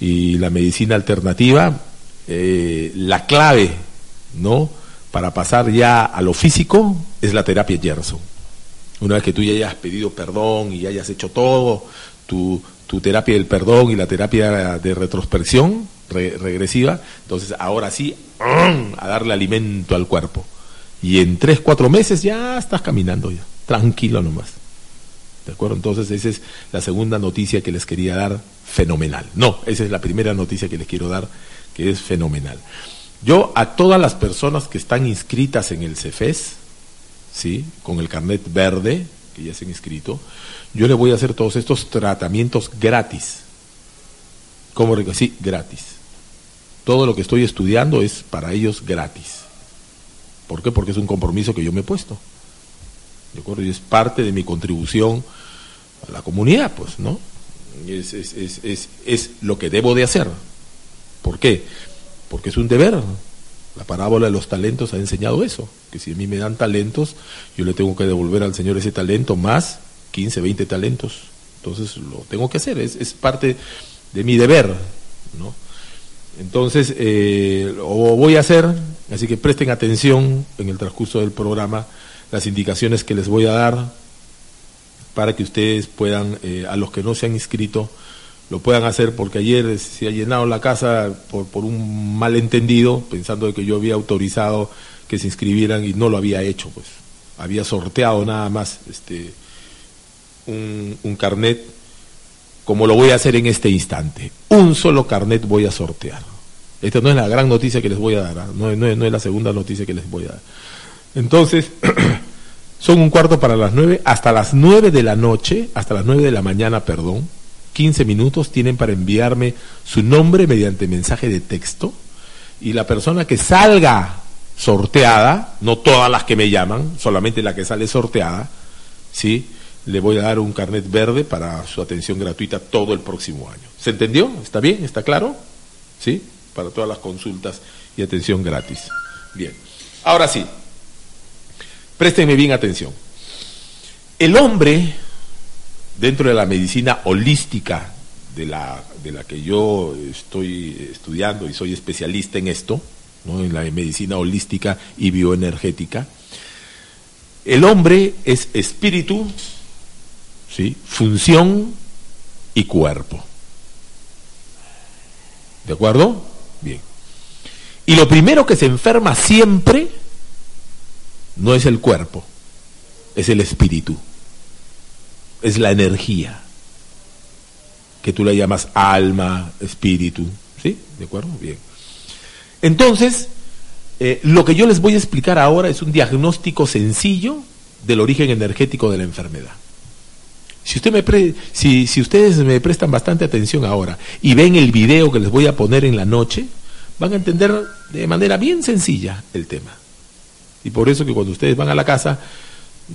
y la medicina alternativa, eh, la clave, ¿no? Para pasar ya a lo físico es la terapia Gerson. Una vez que tú ya hayas pedido perdón y hayas hecho todo, tu, tu terapia del perdón y la terapia de retrospección regresiva, entonces ahora sí, a darle alimento al cuerpo. Y en tres, cuatro meses ya estás caminando ya, tranquilo nomás. ¿De acuerdo? Entonces esa es la segunda noticia que les quería dar, fenomenal. No, esa es la primera noticia que les quiero dar, que es fenomenal. Yo a todas las personas que están inscritas en el CEFES, ¿sí? con el carnet verde, que ya se han inscrito, yo les voy a hacer todos estos tratamientos gratis. ¿Cómo? Sí, gratis. Todo lo que estoy estudiando es para ellos gratis. ¿Por qué? Porque es un compromiso que yo me he puesto. ¿De acuerdo? Y es parte de mi contribución a la comunidad, pues, ¿no? Es, es, es, es, es lo que debo de hacer. ¿Por qué? Porque es un deber. La parábola de los talentos ha enseñado eso, que si a mí me dan talentos, yo le tengo que devolver al Señor ese talento más 15, 20 talentos. Entonces lo tengo que hacer, es, parte de mi deber, ¿no? Entonces, eh, lo voy a hacer, así que presten atención en el transcurso del programa las indicaciones que les voy a dar para que ustedes puedan, eh, a los que no se han inscrito, lo puedan hacer, porque ayer se ha llenado la casa por, por un malentendido, pensando de que yo había autorizado que se inscribieran y no lo había hecho, pues había sorteado nada más este un, un carnet, como lo voy a hacer en este instante. Un solo carnet voy a sortear. Esta no es la gran noticia que les voy a dar, ¿ah? no, no, no es la segunda noticia que les voy a dar. Entonces, son un cuarto para las nueve, hasta las nueve de la noche, hasta las nueve de la mañana, perdón, 15 minutos tienen para enviarme su nombre mediante mensaje de texto y la persona que salga sorteada, no todas las que me llaman, solamente la que sale sorteada, ¿sí? Le voy a dar un carnet verde para su atención gratuita todo el próximo año. ¿Se entendió? ¿Está bien? ¿Está claro? ¿Sí? Para todas las consultas y atención gratis. Bien. Ahora sí, Préstenme bien atención. El hombre, dentro de la medicina holística de la, de la que yo estoy estudiando y soy especialista en esto, ¿no? en la medicina holística y bioenergética, el hombre es espíritu, ¿sí? función y cuerpo. ¿De acuerdo? Bien. Y lo primero que se enferma siempre no es el cuerpo, es el espíritu, es la energía, que tú le llamas alma, espíritu, ¿sí? ¿De acuerdo? Bien. Entonces, eh, lo que yo les voy a explicar ahora es un diagnóstico sencillo del origen energético de la enfermedad. Si, usted me si, si ustedes me prestan bastante atención ahora y ven el video que les voy a poner en la noche, van a entender de manera bien sencilla el tema. Y por eso que cuando ustedes van a la casa,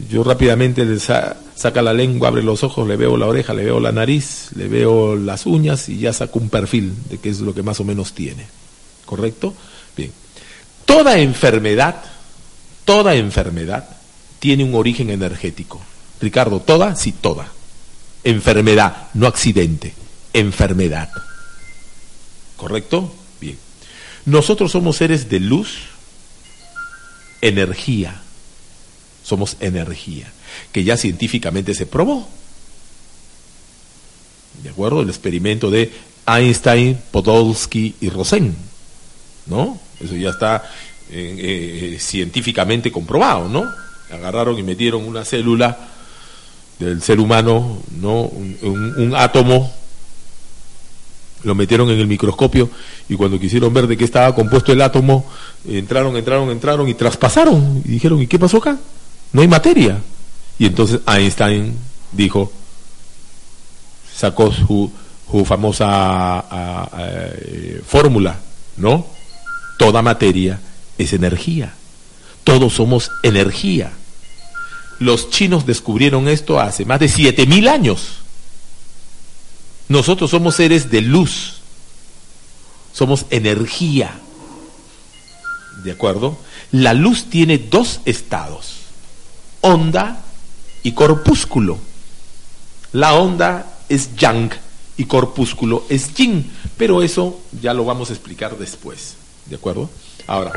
Yo rápidamente le sa- saca la lengua, abre los ojos, le veo la oreja, le veo la nariz, le veo las uñas y ya saco un perfil de qué es lo que más o menos tiene. ¿Correcto? Bien. Toda enfermedad, toda enfermedad tiene un origen energético. Ricardo, toda, sí, toda. Enfermedad, no accidente, enfermedad. ¿Correcto? Bien. Nosotros somos seres de luz, energía. Somos energía, que ya científicamente se probó. ¿De acuerdo? El experimento de Einstein, Podolsky y Rosen. ¿No? Eso ya está eh, eh, científicamente comprobado, ¿no? Agarraron y metieron una célula del ser humano, ¿no? Un, un- un átomo, lo metieron en el microscopio y cuando quisieron ver de qué estaba compuesto el átomo, entraron, entraron, entraron y traspasaron y dijeron, ¿y qué pasó acá? No hay materia. Y entonces Einstein dijo, sacó su, su famosa a- a- eh, fórmula, ¿no? Toda materia es energía. Todos somos energía. Los chinos descubrieron esto hace más de 7000 años. Nosotros somos seres de luz. Somos energía. ¿De acuerdo? La luz tiene dos estados. Onda y corpúsculo. La onda es yang y corpúsculo es yin. Pero eso ya lo vamos a explicar después. ¿De acuerdo? Ahora,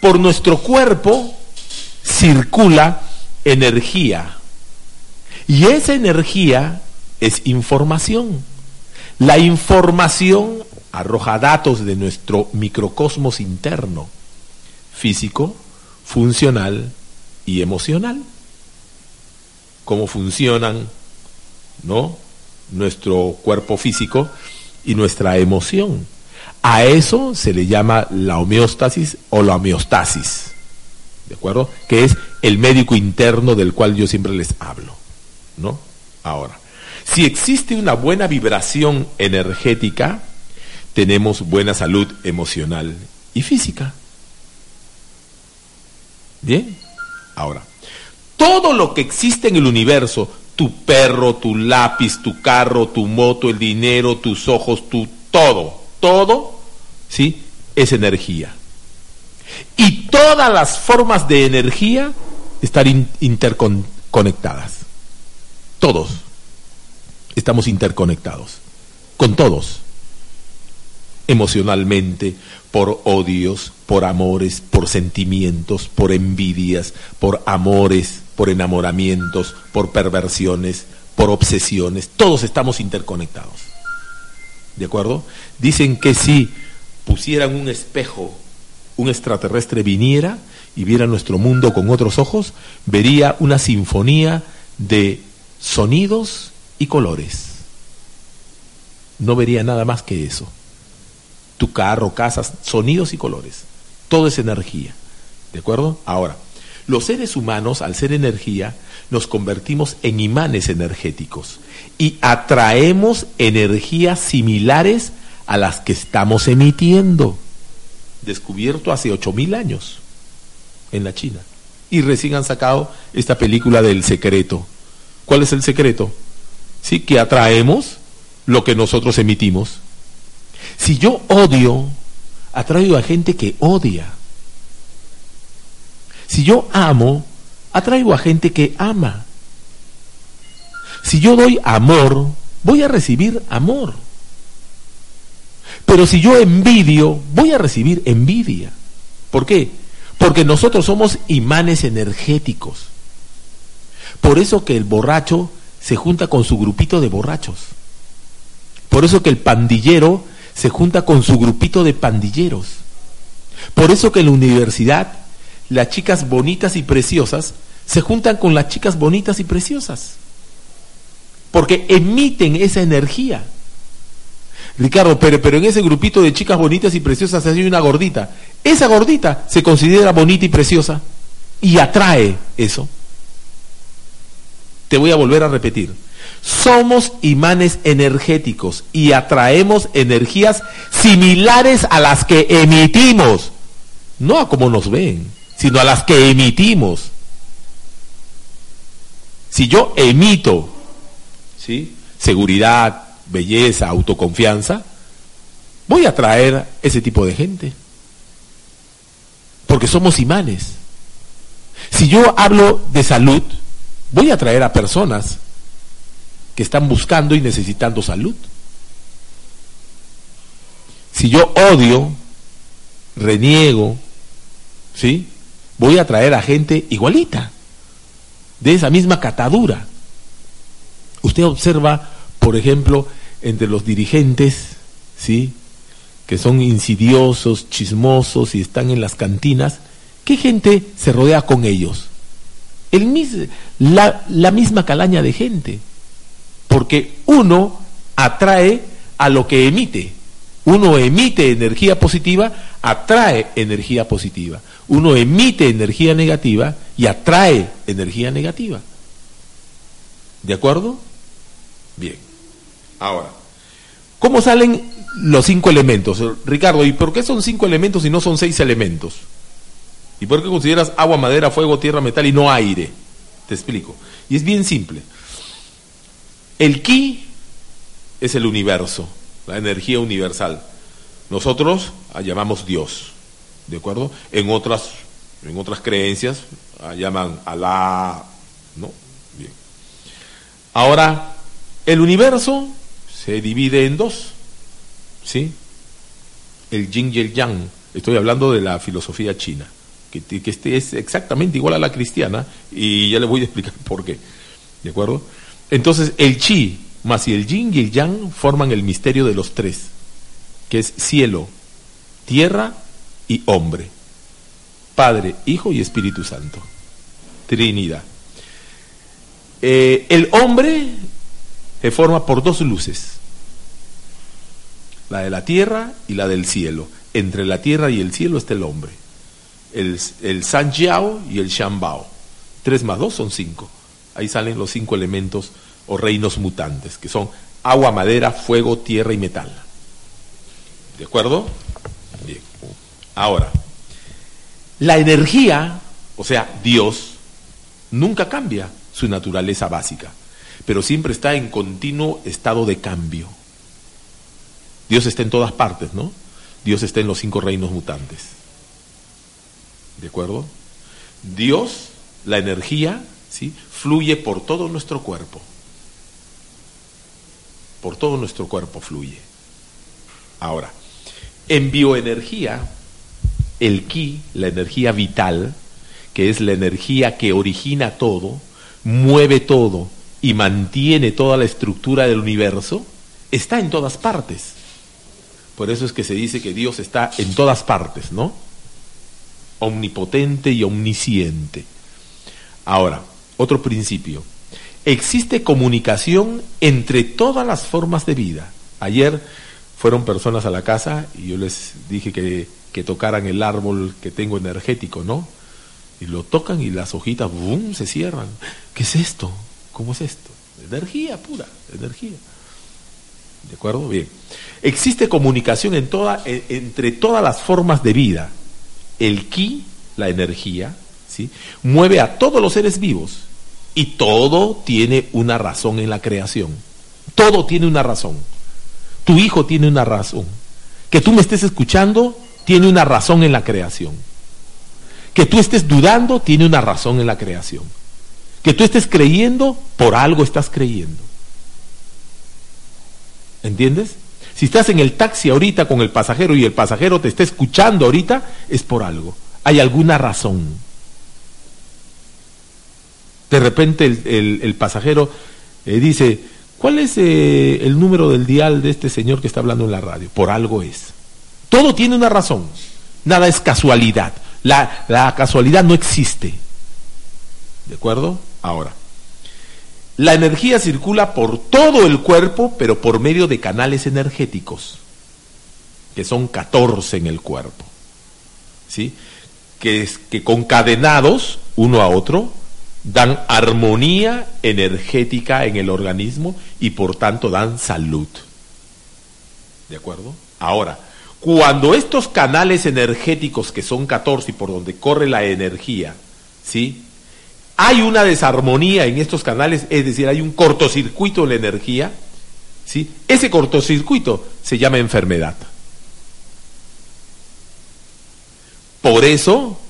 por nuestro cuerpo circula energía. Y esa energía es información. La información arroja datos de nuestro microcosmos interno, físico, funcional y emocional. Cómo funcionan, ¿no? Nuestro cuerpo físico y nuestra emoción. A eso se le llama la homeostasis o la homeostasis. ¿De acuerdo? Que es el médico interno del cual yo siempre les hablo. ¿No? Ahora, si existe una buena vibración energética, tenemos buena salud emocional y física. Bien. Ahora, todo lo que existe en el universo, tu perro, tu lápiz, tu carro, tu moto, el dinero, tus ojos, tu todo, todo, ¿sí? Es energía. Y todas las formas de energía están in- interconectadas. Todos estamos interconectados. Con todos. Emocionalmente, por odios, por amores, por sentimientos, por envidias, por amores, por enamoramientos, por perversiones, por obsesiones. Todos estamos interconectados. ¿De acuerdo? Dicen que si pusieran un espejo, un extraterrestre viniera y viera nuestro mundo con otros ojos, vería una sinfonía de sonidos y colores. No vería nada más que eso. Tu carro, casas, sonidos y colores. Todo es energía. ¿De acuerdo? Ahora, los seres humanos, al ser energía, nos convertimos en imanes energéticos y atraemos energías similares a las que estamos emitiendo. Descubierto hace 8000 años en la China. Y recién han sacado esta película del secreto. ¿Cuál es el secreto? Sí, que atraemos lo que nosotros emitimos. Si yo odio, atraigo a gente que odia. Si yo amo, atraigo a gente que ama. Si yo doy amor, voy a recibir amor. Pero si yo envidio, voy a recibir envidia. ¿Por qué? Porque nosotros somos imanes energéticos. Por eso que el borracho se junta con su grupito de borrachos. Por eso que el pandillero se junta con su grupito de pandilleros. Por eso que en la universidad las chicas bonitas y preciosas se juntan con las chicas bonitas y preciosas. Porque emiten esa energía. Ricardo, pero, pero en ese grupito de chicas bonitas y preciosas hay una gordita. Esa gordita se considera bonita y preciosa y atrae eso. Te voy a volver a repetir. Somos imanes energéticos y atraemos energías similares a las que emitimos. No a como nos ven, sino a las que emitimos. Si yo emito, ¿sí? Seguridad, belleza, autoconfianza, voy a atraer ese tipo de gente. Porque somos imanes. Si yo hablo de salud, voy a atraer a personas que están buscando y necesitando salud. Si yo odio, reniego, ¿sí? Voy a traer a gente igualita, de esa misma catadura. Usted observa, por ejemplo, entre los dirigentes, ¿sí? Que son insidiosos, chismosos y están en las cantinas, ¿qué gente se rodea con ellos? El mis, la, la misma calaña de gente, porque uno atrae a lo que emite. Uno emite energía positiva, atrae energía positiva. Uno emite energía negativa y atrae energía negativa. ¿De acuerdo? Bien. Ahora, ¿cómo salen los cinco elementos? Ricardo, ¿y por qué son cinco elementos y no son seis elementos? ¿Y por qué consideras agua, madera, fuego, tierra, metal y no aire? Te explico. Y es bien simple. El ki es el universo, la energía universal. Nosotros la llamamos Dios, ¿de acuerdo? En otras, en otras creencias la llaman Alá, ¿no? Bien. Ahora, el universo se divide en dos, ¿sí? El yin y el yang. Estoy hablando de la filosofía china, que, que este es exactamente igual a la cristiana y ya les voy a explicar por qué, ¿de acuerdo? Entonces, el chi más y el yin y el yang forman el misterio de los tres, que es cielo, tierra y hombre. Padre, Hijo y Espíritu Santo. Trinidad. Eh, el hombre se forma por dos luces, la de la tierra y la del cielo. Entre la tierra y el cielo está el hombre. El, el San Jiao y el Shambao. Tres más dos son cinco. Ahí salen los cinco elementos o reinos mutantes, que son agua, madera, fuego, tierra y metal. ¿De acuerdo? Ahora, la energía, o sea, Dios, nunca cambia su naturaleza básica, pero siempre está en continuo estado de cambio. Dios está en todas partes, ¿no? Dios está en los cinco reinos mutantes. ¿De acuerdo? Dios, la energía, ¿sí? fluye por todo nuestro cuerpo. Por todo nuestro cuerpo fluye. Ahora, en bioenergía, el ki, la energía vital, que es la energía que origina todo, mueve todo y mantiene toda la estructura del universo, está en todas partes. Por eso es que se dice que Dios está en todas partes, ¿no? Omnipotente y omnisciente. Ahora, otro principio. Existe comunicación entre todas las formas de vida. Ayer fueron personas a la casa y yo les dije que, que tocaran el árbol que tengo energético, ¿no? Y lo tocan y las hojitas, ¡bum!, se cierran. ¿Qué es esto? ¿Cómo es esto? Energía pura, energía. ¿De acuerdo? Bien. Existe comunicación entre todas las formas de vida. El ki, la energía, ¿sí? mueve a todos los seres vivos y todo tiene una razón en la creación. Todo tiene una razón. Tu hijo tiene una razón. Que tú me estés escuchando tiene una razón en la creación. Que tú estés dudando tiene una razón en la creación. Que tú estés creyendo, por algo estás creyendo. ¿Entiendes? Si estás en el taxi ahorita con el pasajero y el pasajero te está escuchando ahorita, es por algo. Hay alguna razón. De repente el, pasajero eh, dice, ¿cuál es eh, el número del dial de este señor que está hablando en la radio? Por algo es. Todo tiene una razón. Nada es casualidad. La, la casualidad no existe. ¿De acuerdo? Ahora. La energía circula por todo el cuerpo, pero por medio de canales energéticos, que son 14 en el cuerpo. ¿Sí? Que, es, que concadenados uno a otro dan armonía energética en el organismo y por tanto dan salud. ¿De acuerdo? Ahora, cuando estos canales energéticos, que son 14 y por donde corre la energía, ¿sí? hay una desarmonía en estos canales, es decir, hay un cortocircuito en la energía, ¿sí? ese cortocircuito se llama enfermedad. Por eso,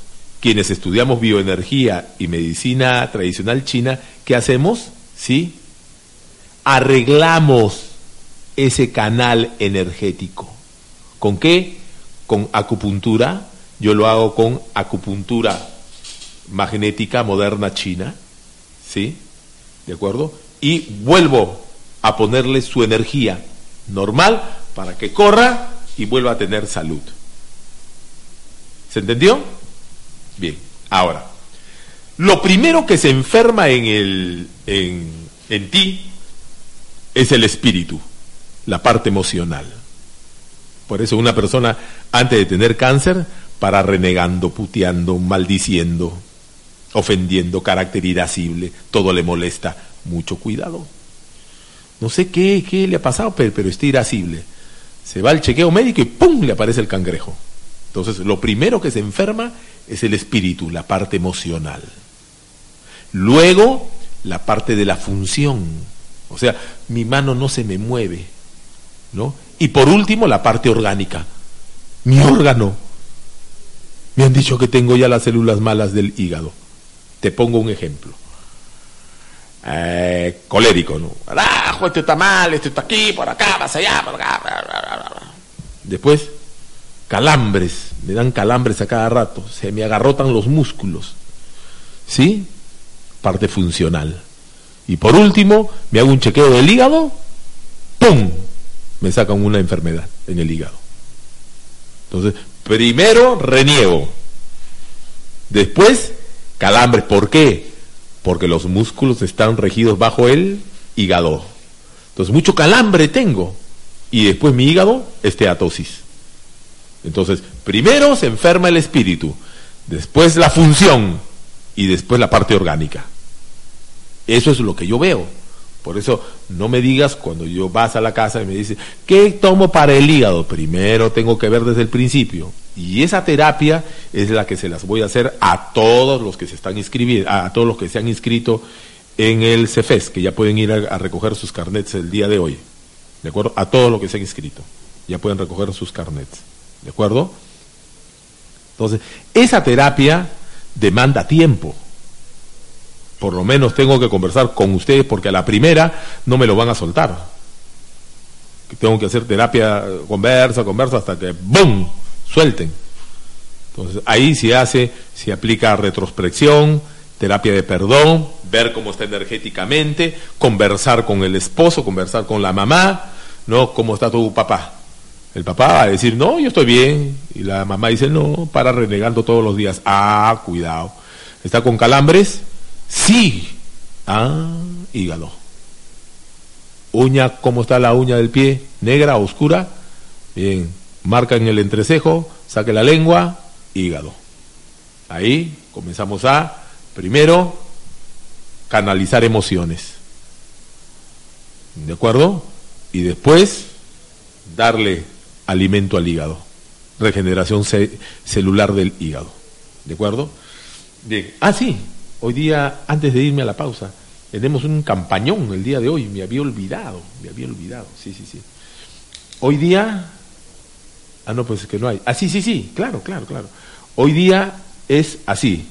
quienes estudiamos bioenergía y medicina tradicional china, ¿qué hacemos? ¿Sí? Arreglamos ese canal energético. ¿Con qué? Con acupuntura. Yo lo hago con acupuntura magnética moderna china. ¿Sí? ¿De acuerdo? Y vuelvo a ponerle su energía normal para que corra y vuelva a tener salud. ¿Se entendió? Bien, ahora, lo primero que se enferma en, el, en, en ti es el espíritu, la parte emocional. Por eso una persona, antes de tener cáncer, para renegando, puteando, maldiciendo, ofendiendo, carácter irascible, todo le molesta. Mucho cuidado. No sé qué, qué le ha pasado, pero, pero está irascible. Se va al chequeo médico y ¡pum! le aparece el cangrejo. Entonces, lo primero que se enferma es el espíritu, la parte emocional. Luego, la parte de la función. O sea, mi mano no se me mueve. ¿no? Y por último, la parte orgánica. Mi órgano. Me han dicho que tengo ya las células malas del hígado. Te pongo un ejemplo. Eh, colérico, ¿no? Arajo, esto está mal, esto está aquí, por acá, más allá, por acá. Después, calambres, me dan calambres a cada rato, se me agarrotan los músculos. ¿Sí? Parte funcional. Y por último, me hago un chequeo del hígado, ¡pum! Me sacan una enfermedad en el hígado. Entonces, primero reniego. Después, calambres. ¿Por qué? Porque los músculos están regidos bajo el hígado. Entonces, mucho calambre tengo. Y después mi hígado, esteatosis. Entonces, primero se enferma el espíritu, después la función y después la parte orgánica. Eso es lo que yo veo. Por eso no me digas cuando yo vas a la casa y me dices, ¿qué tomo para el hígado? Primero tengo que ver desde el principio. Y esa terapia es la que se las voy a hacer a todos los que se están inscribiendo, a todos los que se han inscrito en el CEFES, que ya pueden ir a, a recoger sus carnets el día de hoy. ¿De acuerdo? A todos los que se han inscrito. Ya pueden recoger sus carnets. ¿De acuerdo? Entonces, esa terapia demanda tiempo. Por lo menos tengo que conversar con ustedes porque a la primera no me lo van a soltar. Tengo que hacer terapia, conversa, conversa hasta que ¡boom! suelten. Entonces ahí se hace, se aplica retrospección, terapia de perdón, ver cómo está energéticamente, conversar con el esposo, conversar con la mamá, ¿no? ¿Cómo está tu papá? El papá va a decir, no, yo estoy bien. Y la mamá dice, no, para renegando todos los días. Ah, cuidado. ¿Está con calambres? Sí. Ah, hígado. Uña, ¿cómo está la uña del pie? ¿Negra, oscura? Bien. Marca en el entrecejo, saque la lengua, hígado. Ahí comenzamos a, primero, canalizar emociones. ¿De acuerdo? Y después, darle alimento al hígado, regeneración ce celular del hígado. ¿De acuerdo? Bien. Ah, sí, hoy día, antes de irme a la pausa, tenemos un campañón el día de hoy, me había olvidado, me había olvidado, sí, sí, sí. Hoy día, ah, no, pues es que no hay. Ah, sí, sí, sí, claro, claro, claro. Hoy día es así.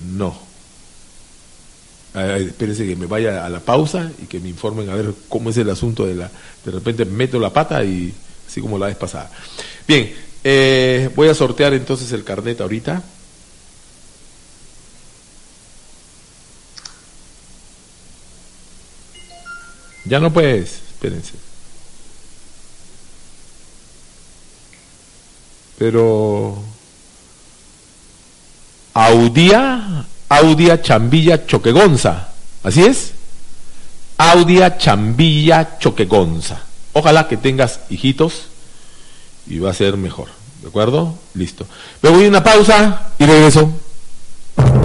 No, espérense que me vaya a la pausa y que me informen a ver cómo es el asunto de la... De repente meto la pata y así como la vez pasada. Bien, eh, voy a sortear entonces el carnet ahorita. Ya no puedes, espérense. Pero... Audía Audia Chambilla Choquegonza. ¿Así es? Audia Chambilla Choquegonza. Ojalá que tengas hijitos y va a ser mejor. ¿De acuerdo? Listo. Me voy a una pausa y regreso.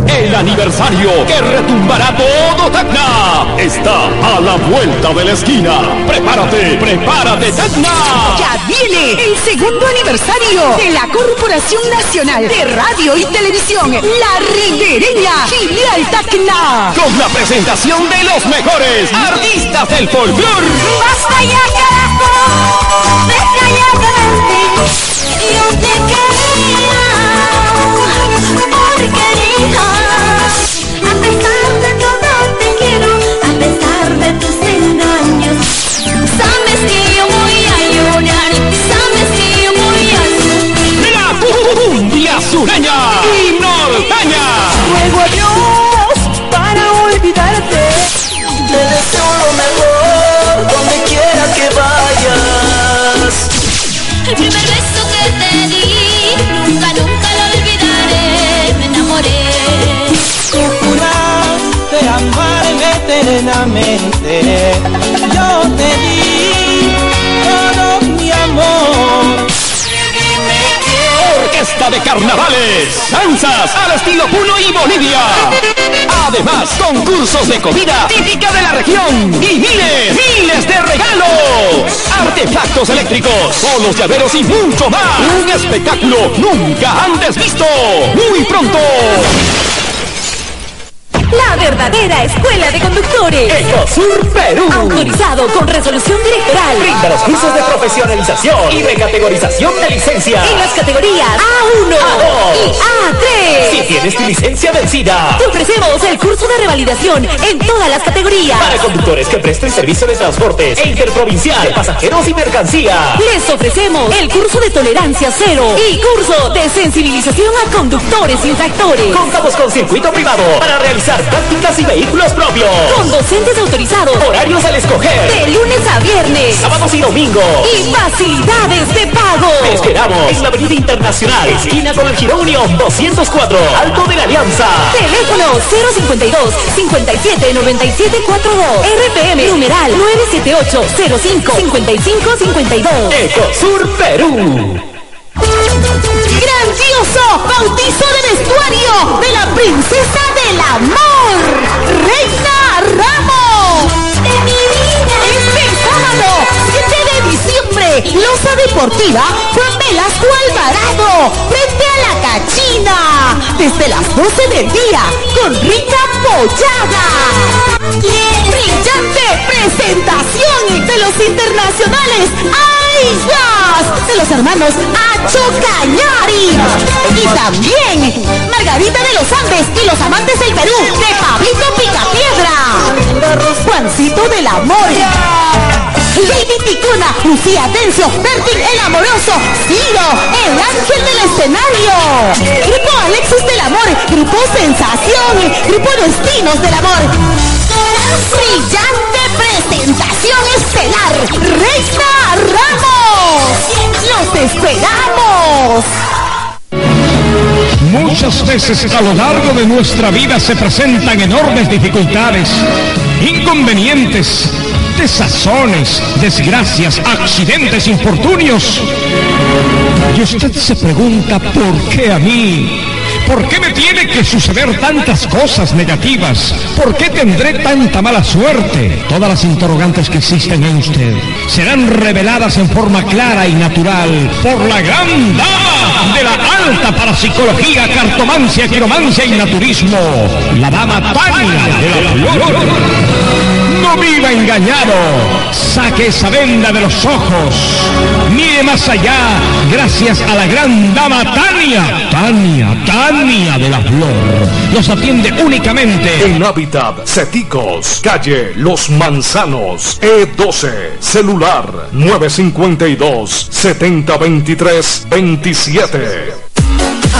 El aniversario que retumbará todo Tacna está a la vuelta de la esquina. Prepárate, prepárate Tacna. Ya viene el segundo aniversario de la Corporación Nacional de Radio y Televisión, La Ribereña, filial Tacna. Con la presentación de los mejores artistas del folclore. Basta ya, carajo. Deja ya de mentir. Yo te y norteña. A carnavales, danzas al estilo Puno y Bolivia. Además, concursos de comida típica de la región y miles, miles de regalos. Artefactos eléctricos, solos llaveros y mucho más. Un espectáculo nunca antes visto. Muy pronto. La verdadera escuela de conductores. Ecosur Perú. Autorizado con resolución directoral. Brinda los cursos de profesionalización y recategorización de licencia. En las categorías A1 A2. y A3. Si tienes tu licencia vencida. Te ofrecemos el curso de revalidación en todas las categorías. Para conductores que presten servicio de transportes e interprovincial, pasajeros y mercancía. Les ofrecemos el curso de tolerancia cero y curso de sensibilización a conductores infractores. Contamos con circuito privado para realizar prácticas y vehículos propios. Con docentes autorizados. Horarios al escoger. De lunes a viernes. Sábados y domingos. Y facilidades de pago. Te esperamos en la Avenida Internacional, esquina con el Girón Unión 204, Alto de la Alianza. Teléfono 052 57 97 42. RPM numeral 978 05 55 52. Ecosur Perú. Grandioso bautizo de vestuario de la princesa del amor, Reina Ramos. De mi vida. Este sábado, 7 de diciembre, Loza Deportiva, Juan Velasco Alvarado, frente a la Cachina, desde las 12 del día, con Rita Pollada. Brillante presentación de los internacionales De los hermanos Acho Cañari. Y también Margarita de los Andes y los amantes del Perú, de Pablito Picapiedra. Juancito del Amor. Lady Ticuna, Lucía Tencio, Bertin el Amoroso, Ciro, el Ángel del Escenario. Grupo Alexis del Amor, Grupo Sensación, Grupo Destinos del Amor. Brillante presentación estelar, Reina Ramos. ¡Los esperamos! Muchas veces a lo largo de nuestra vida se presentan enormes dificultades, inconvenientes, desazones, desgracias, accidentes, infortunios. Y usted se pregunta, ¿por qué a mí? ¿Por qué me tiene que suceder tantas cosas negativas? ¿Por qué tendré tanta mala suerte? Todas las interrogantes que existen en usted serán reveladas en forma clara y natural por la gran dama de la alta parapsicología, cartomancia, quiromancia y naturismo, la dama Tania de la Flor. Viva engañado, saque esa venda de los ojos, mire más allá, gracias a la gran dama Tania, Tania, Tania de la Flor. Los atiende únicamente En Hábitat, Ceticos, calle Los Manzanos, E12, celular 952-7023-27.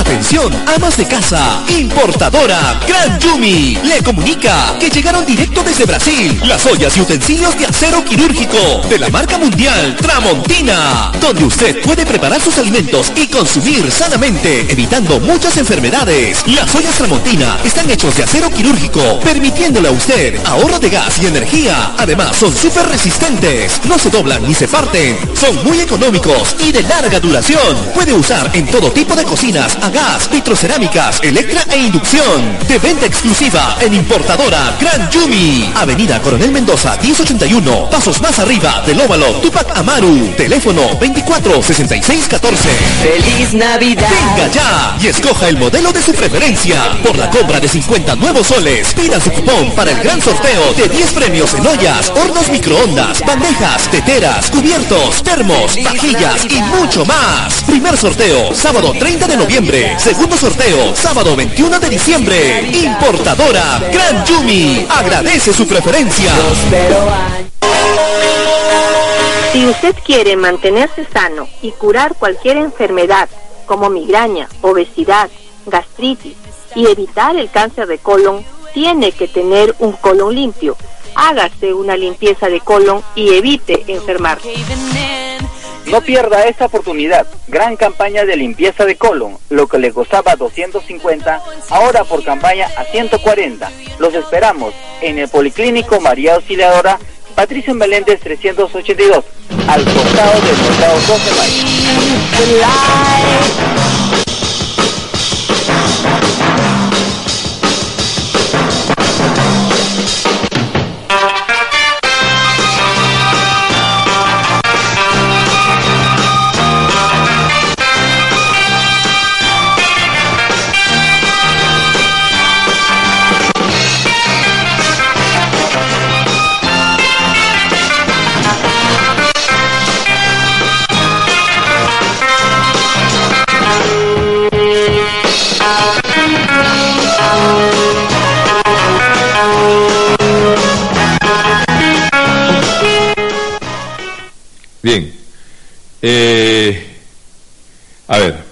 Atención, amas de casa, importadora Gran Yumi le comunica que llegaron directo desde Brasil las ollas y utensilios de acero quirúrgico de la marca mundial Tramontina, donde usted puede preparar sus alimentos y consumir sanamente, evitando muchas enfermedades. Las ollas Tramontina están hechos de acero quirúrgico, permitiéndole a usted ahorro de gas y energía. Además, son súper resistentes, no se doblan ni se parten, son muy económicos y de larga duración. Puede usar en todo tipo de cocinas gas, vitrocerámicas, electra e inducción. De venta exclusiva en importadora Gran Yumi. Avenida Coronel Mendoza 1081. Pasos más arriba del óvalo Tupac Amaru. Teléfono 24 66 14. ¡Feliz Navidad! Venga ya y escoja el modelo de su preferencia. Por la compra de 50 nuevos soles, pida su cupón para el gran sorteo de 10 premios en ollas, hornos microondas, bandejas, teteras, cubiertos, termos, vajillas y mucho más. Primer sorteo, sábado 30 de noviembre. Segundo sorteo, sábado 21 de diciembre. Importadora Gran Yumi. Agradece su preferencia. Si usted quiere mantenerse sano y curar cualquier enfermedad como migraña, obesidad, gastritis y evitar el cáncer de colon, tiene que tener un colon limpio. Hágase una limpieza de colon y evite enfermarse. No pierda esta oportunidad. Gran campaña de limpieza de colon. Lo que le costaba 250, ahora por campaña a 140. Los esperamos en el Policlínico María Auxiliadora Patricio Meléndez 382, al costado del mercado 12 de mayo. Bien. Eh, a ver,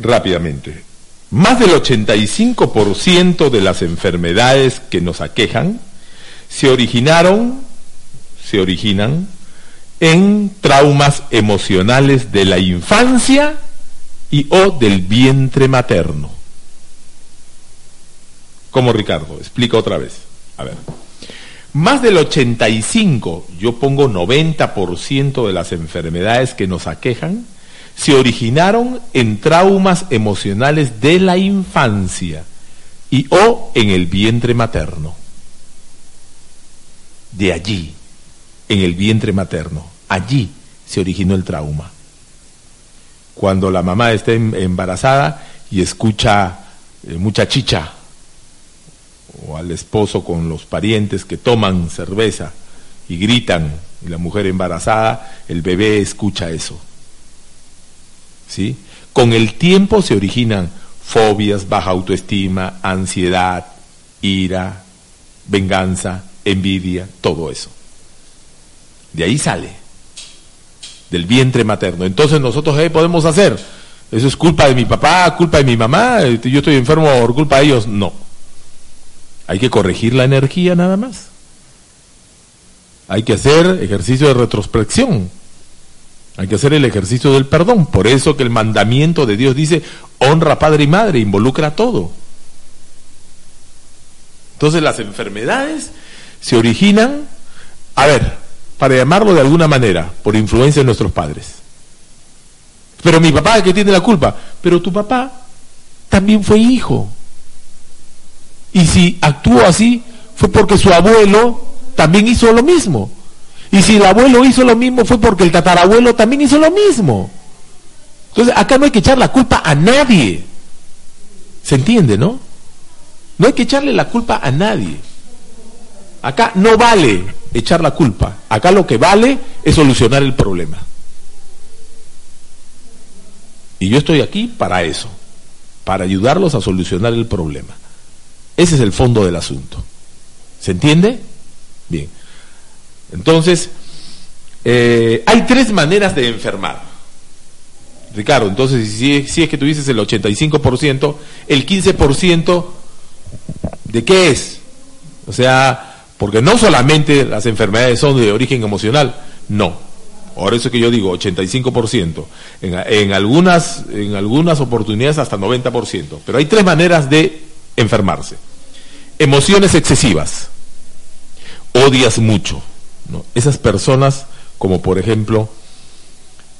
rápidamente. Más del 85% de las enfermedades que nos aquejan se originaron, se originan en traumas emocionales de la infancia y o del vientre materno. Como Ricardo, explica otra vez. A ver. Más del 85, yo pongo 90% de las enfermedades que nos aquejan, se originaron en traumas emocionales de la infancia y o en el vientre materno. De allí, en el vientre materno, allí se originó el trauma. Cuando la mamá está em- embarazada y escucha eh, mucha chicha, o al esposo con los parientes que toman cerveza y gritan, y la mujer embarazada, el bebé escucha eso. ¿Sí? Con el tiempo se originan fobias, baja autoestima, ansiedad, ira, venganza, envidia, todo eso. De ahí sale, del vientre materno. Entonces nosotros, ¿qué podemos hacer? ¿Eso es culpa de mi papá, culpa de mi mamá? ¿Yo estoy enfermo por culpa de ellos? No. Hay que corregir la energía nada más. Hay que hacer ejercicio de retrospección. Hay que hacer el ejercicio del perdón. Por eso que el mandamiento de Dios dice, honra padre y madre, involucra todo. Entonces las enfermedades se originan, a ver, para llamarlo de alguna manera, por influencia de nuestros padres. Pero mi papá que tiene la culpa, pero tu papá también fue hijo. Y si actuó así, fue porque su abuelo también hizo lo mismo. Y si el abuelo hizo lo mismo, fue porque el tatarabuelo también hizo lo mismo. Entonces, acá no hay que echar la culpa a nadie. ¿Se entiende, no? No hay que echarle la culpa a nadie. Acá no vale echar la culpa. Acá lo que vale es solucionar el problema. Y yo estoy aquí para eso, para ayudarlos a solucionar el problema. Ese es el fondo del asunto. ¿Se entiende? Bien. Entonces, eh, hay tres maneras de enfermar. Ricardo, entonces si, es que tú dices el 85%, el 15% de qué es? O sea, porque no solamente las enfermedades son de origen emocional, no. Por eso que yo digo 85%, en, en, algunas, en algunas oportunidades hasta 90%. Pero hay tres maneras de enfermarse. Emociones excesivas. Odias mucho. ¿no? Esas personas, como por ejemplo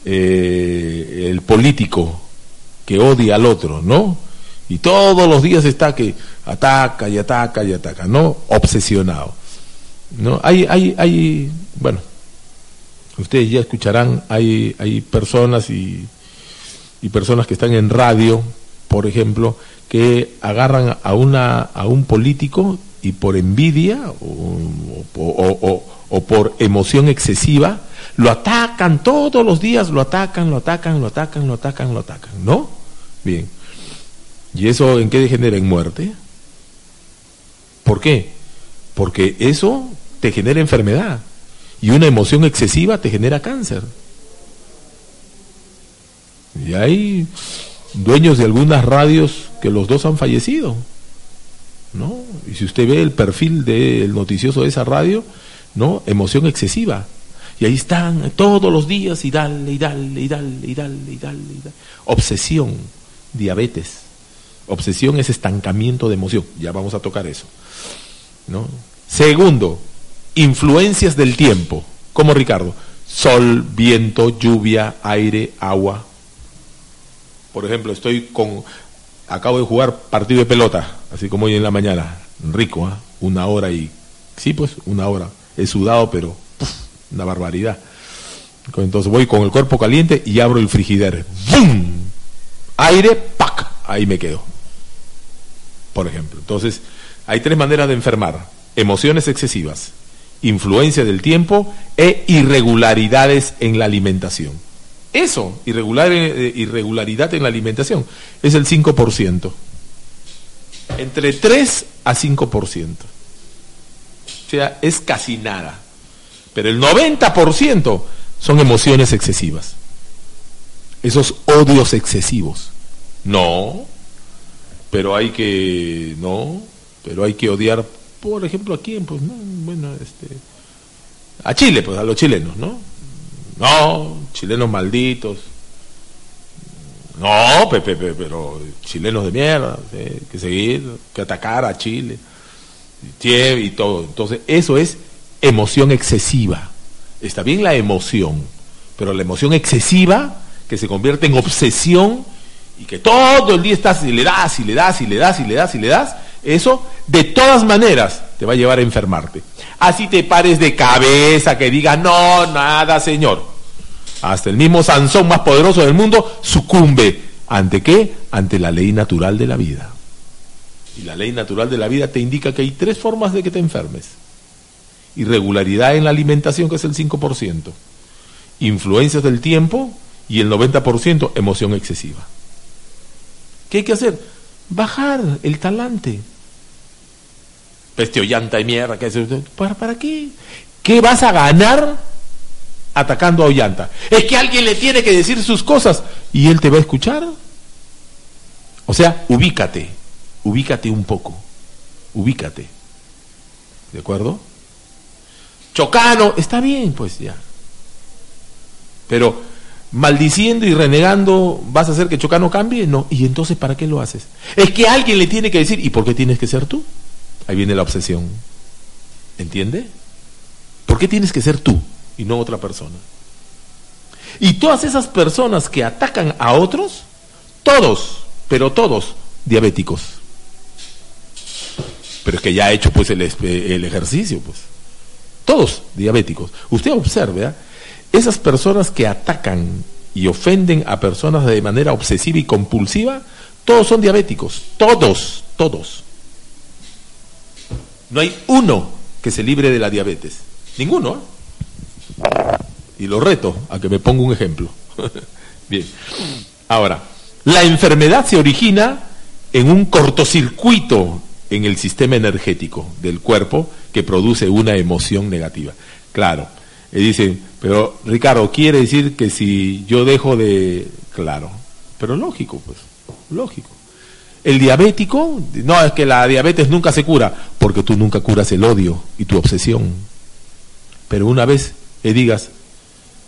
eh, el político que odia al otro, ¿no? Y todos los días está que ataca y ataca y ataca, ¿no? Obsesionado. ¿No? Hay, hay, hay, bueno, ustedes ya escucharán, hay, hay personas y, y personas que están en radio, por ejemplo, que agarran a una a un político y por envidia o, o- o- por emoción excesiva lo atacan todos los días, lo atacan, lo atacan, lo atacan, lo atacan, lo atacan, ¿no? Bien. ¿Y eso en qué degenera? En muerte. ¿Por qué? Porque eso te genera enfermedad y una emoción excesiva te genera cáncer. Y hay dueños de algunas radios que los dos han fallecido. ¿No? Y si usted ve el perfil del noticioso de esa radio, ¿no? Emoción excesiva. Y ahí están todos los días y dale, y dale, y dale, y dale, y dale, y dale. Obsesión, diabetes. Obsesión es estancamiento de emoción. Ya vamos a tocar eso. ¿no? Segundo, influencias del tiempo. Como Ricardo, sol, viento, lluvia, aire, agua. Por ejemplo, estoy con, acabo de jugar partido de pelota, así como hoy en la mañana, rico, ¿ah? una hora y, sí, pues, una hora. He sudado, pero puf, una barbaridad. Entonces voy con el cuerpo caliente y abro el frigider. ¡Bum! Aire, ¡pac! Ahí me quedo. Por ejemplo. Entonces, hay tres maneras de enfermar. Emociones excesivas, influencia del tiempo e irregularidades en la alimentación. Eso, irregular, eh, irregularidad en la alimentación, es el 5%. Entre 3 a 5%. O sea, es casi nada. Pero el 90% son emociones excesivas. Esos odios excesivos. No, pero hay que, no, pero hay que odiar, por ejemplo, a quién, pues, no, bueno, este, a Chile, pues, a los chilenos, ¿no? No, chilenos malditos. No, Pepe, Pepe, pero chilenos de mierda, ¿sí? que seguir, que atacar a Chile, y todo. Entonces, eso es emoción excesiva. Está bien la emoción, pero la emoción excesiva que se convierte en obsesión y que todo el día estás y le das y le das y le das y le das y le das, eso de todas maneras te va a llevar a enfermarte. Así te pares de cabeza, que digas, no, nada, Señor. Hasta el mismo Sansón más poderoso del mundo sucumbe. ¿Ante qué? Ante la ley natural de la vida. Y la ley natural de la vida te indica que hay tres formas de que te enfermes. Irregularidad en la alimentación, que es el 5%. Influencias del tiempo y el 90% emoción excesiva. ¿Qué hay que hacer? Bajar el talante. Peste o llanta y mierda. ¿qué es? ¿Para, ¿Para qué? ¿Qué vas a ganar atacando a Ollanta? Es que alguien le tiene que decir sus cosas y él te va a escuchar. O sea, ubícate, ubícate un poco, ubícate. ¿De acuerdo? Chocano, está bien, pues ya. Pero maldiciendo y renegando, ¿vas a hacer que Chocano cambie? No. ¿Y entonces para qué lo haces? Es que alguien le tiene que decir, ¿y por qué tienes que ser tú? Ahí viene la obsesión. ¿Entiende? ¿Por qué tienes que ser tú y no otra persona? Y todas esas personas que atacan a otros, todos, pero todos, diabéticos. Pero es que ya ha hecho pues el, el ejercicio, pues. Todos diabéticos. Usted observe, ¿ah? esas personas que atacan y ofenden a personas de manera obsesiva y compulsiva, todos son diabéticos. Todos, todos. No hay uno que se libre de la diabetes. Ninguno. ¿ah? Y lo reto a que me ponga un ejemplo. Bien. Ahora, la enfermedad se origina en un cortocircuito en el sistema energético del cuerpo que produce una emoción negativa. Claro, y dicen, pero Ricardo, quiere decir que si yo dejo de... Claro, pero lógico, pues, lógico. El diabético, no, es que la diabetes nunca se cura, porque tú nunca curas el odio y tu obsesión. Pero una vez le digas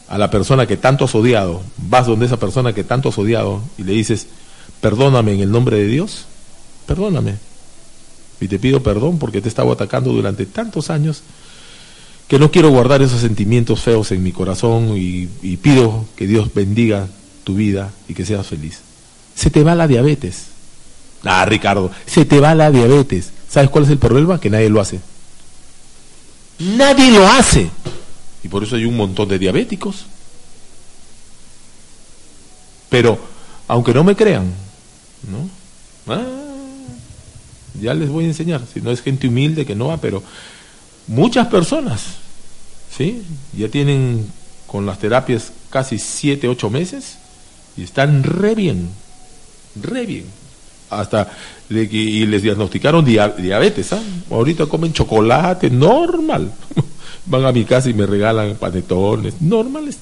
a la persona que tanto has odiado, vas donde esa persona que tanto has odiado y le dices, perdóname en el nombre de Dios, perdóname. Y te pido perdón porque te he estado atacando durante tantos años que no quiero guardar esos sentimientos feos en mi corazón y, y pido que Dios bendiga tu vida y que seas feliz. se te va la diabetes. Ah, Ricardo, se te va la diabetes. ¿Sabes cuál es el problema? Que nadie lo hace. Nadie lo hace. Y por eso hay un montón de diabéticos. Pero, aunque no me crean, ¿no? Ah, ya les voy a enseñar. Si no es gente humilde que no va, pero muchas personas, ¿sí? Ya tienen con las terapias casi siete, ocho meses y están re bien, re bien. Hasta le- y les diagnosticaron dia- diabetes, ¿ah? Ahorita comen chocolate, normal. Van a mi casa y me regalan panetones, normales.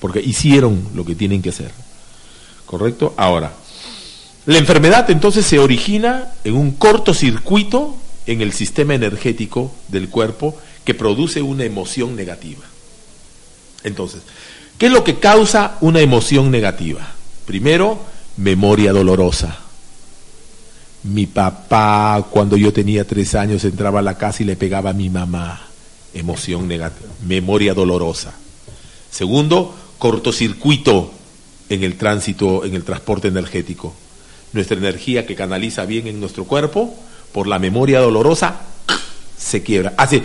Porque hicieron lo que tienen que hacer. ¿Correcto? Ahora, la enfermedad entonces se origina en un cortocircuito en el sistema energético del cuerpo que produce una emoción negativa. Entonces, ¿qué es lo que causa una emoción negativa? Primero, memoria dolorosa. Mi papá, cuando yo tenía tres años, entraba a la casa y le pegaba a mi mamá. Emoción negativa, memoria dolorosa. Segundo, cortocircuito en el tránsito, en el transporte energético. Nuestra energía que canaliza bien en nuestro cuerpo, por la memoria dolorosa, se quiebra. Hace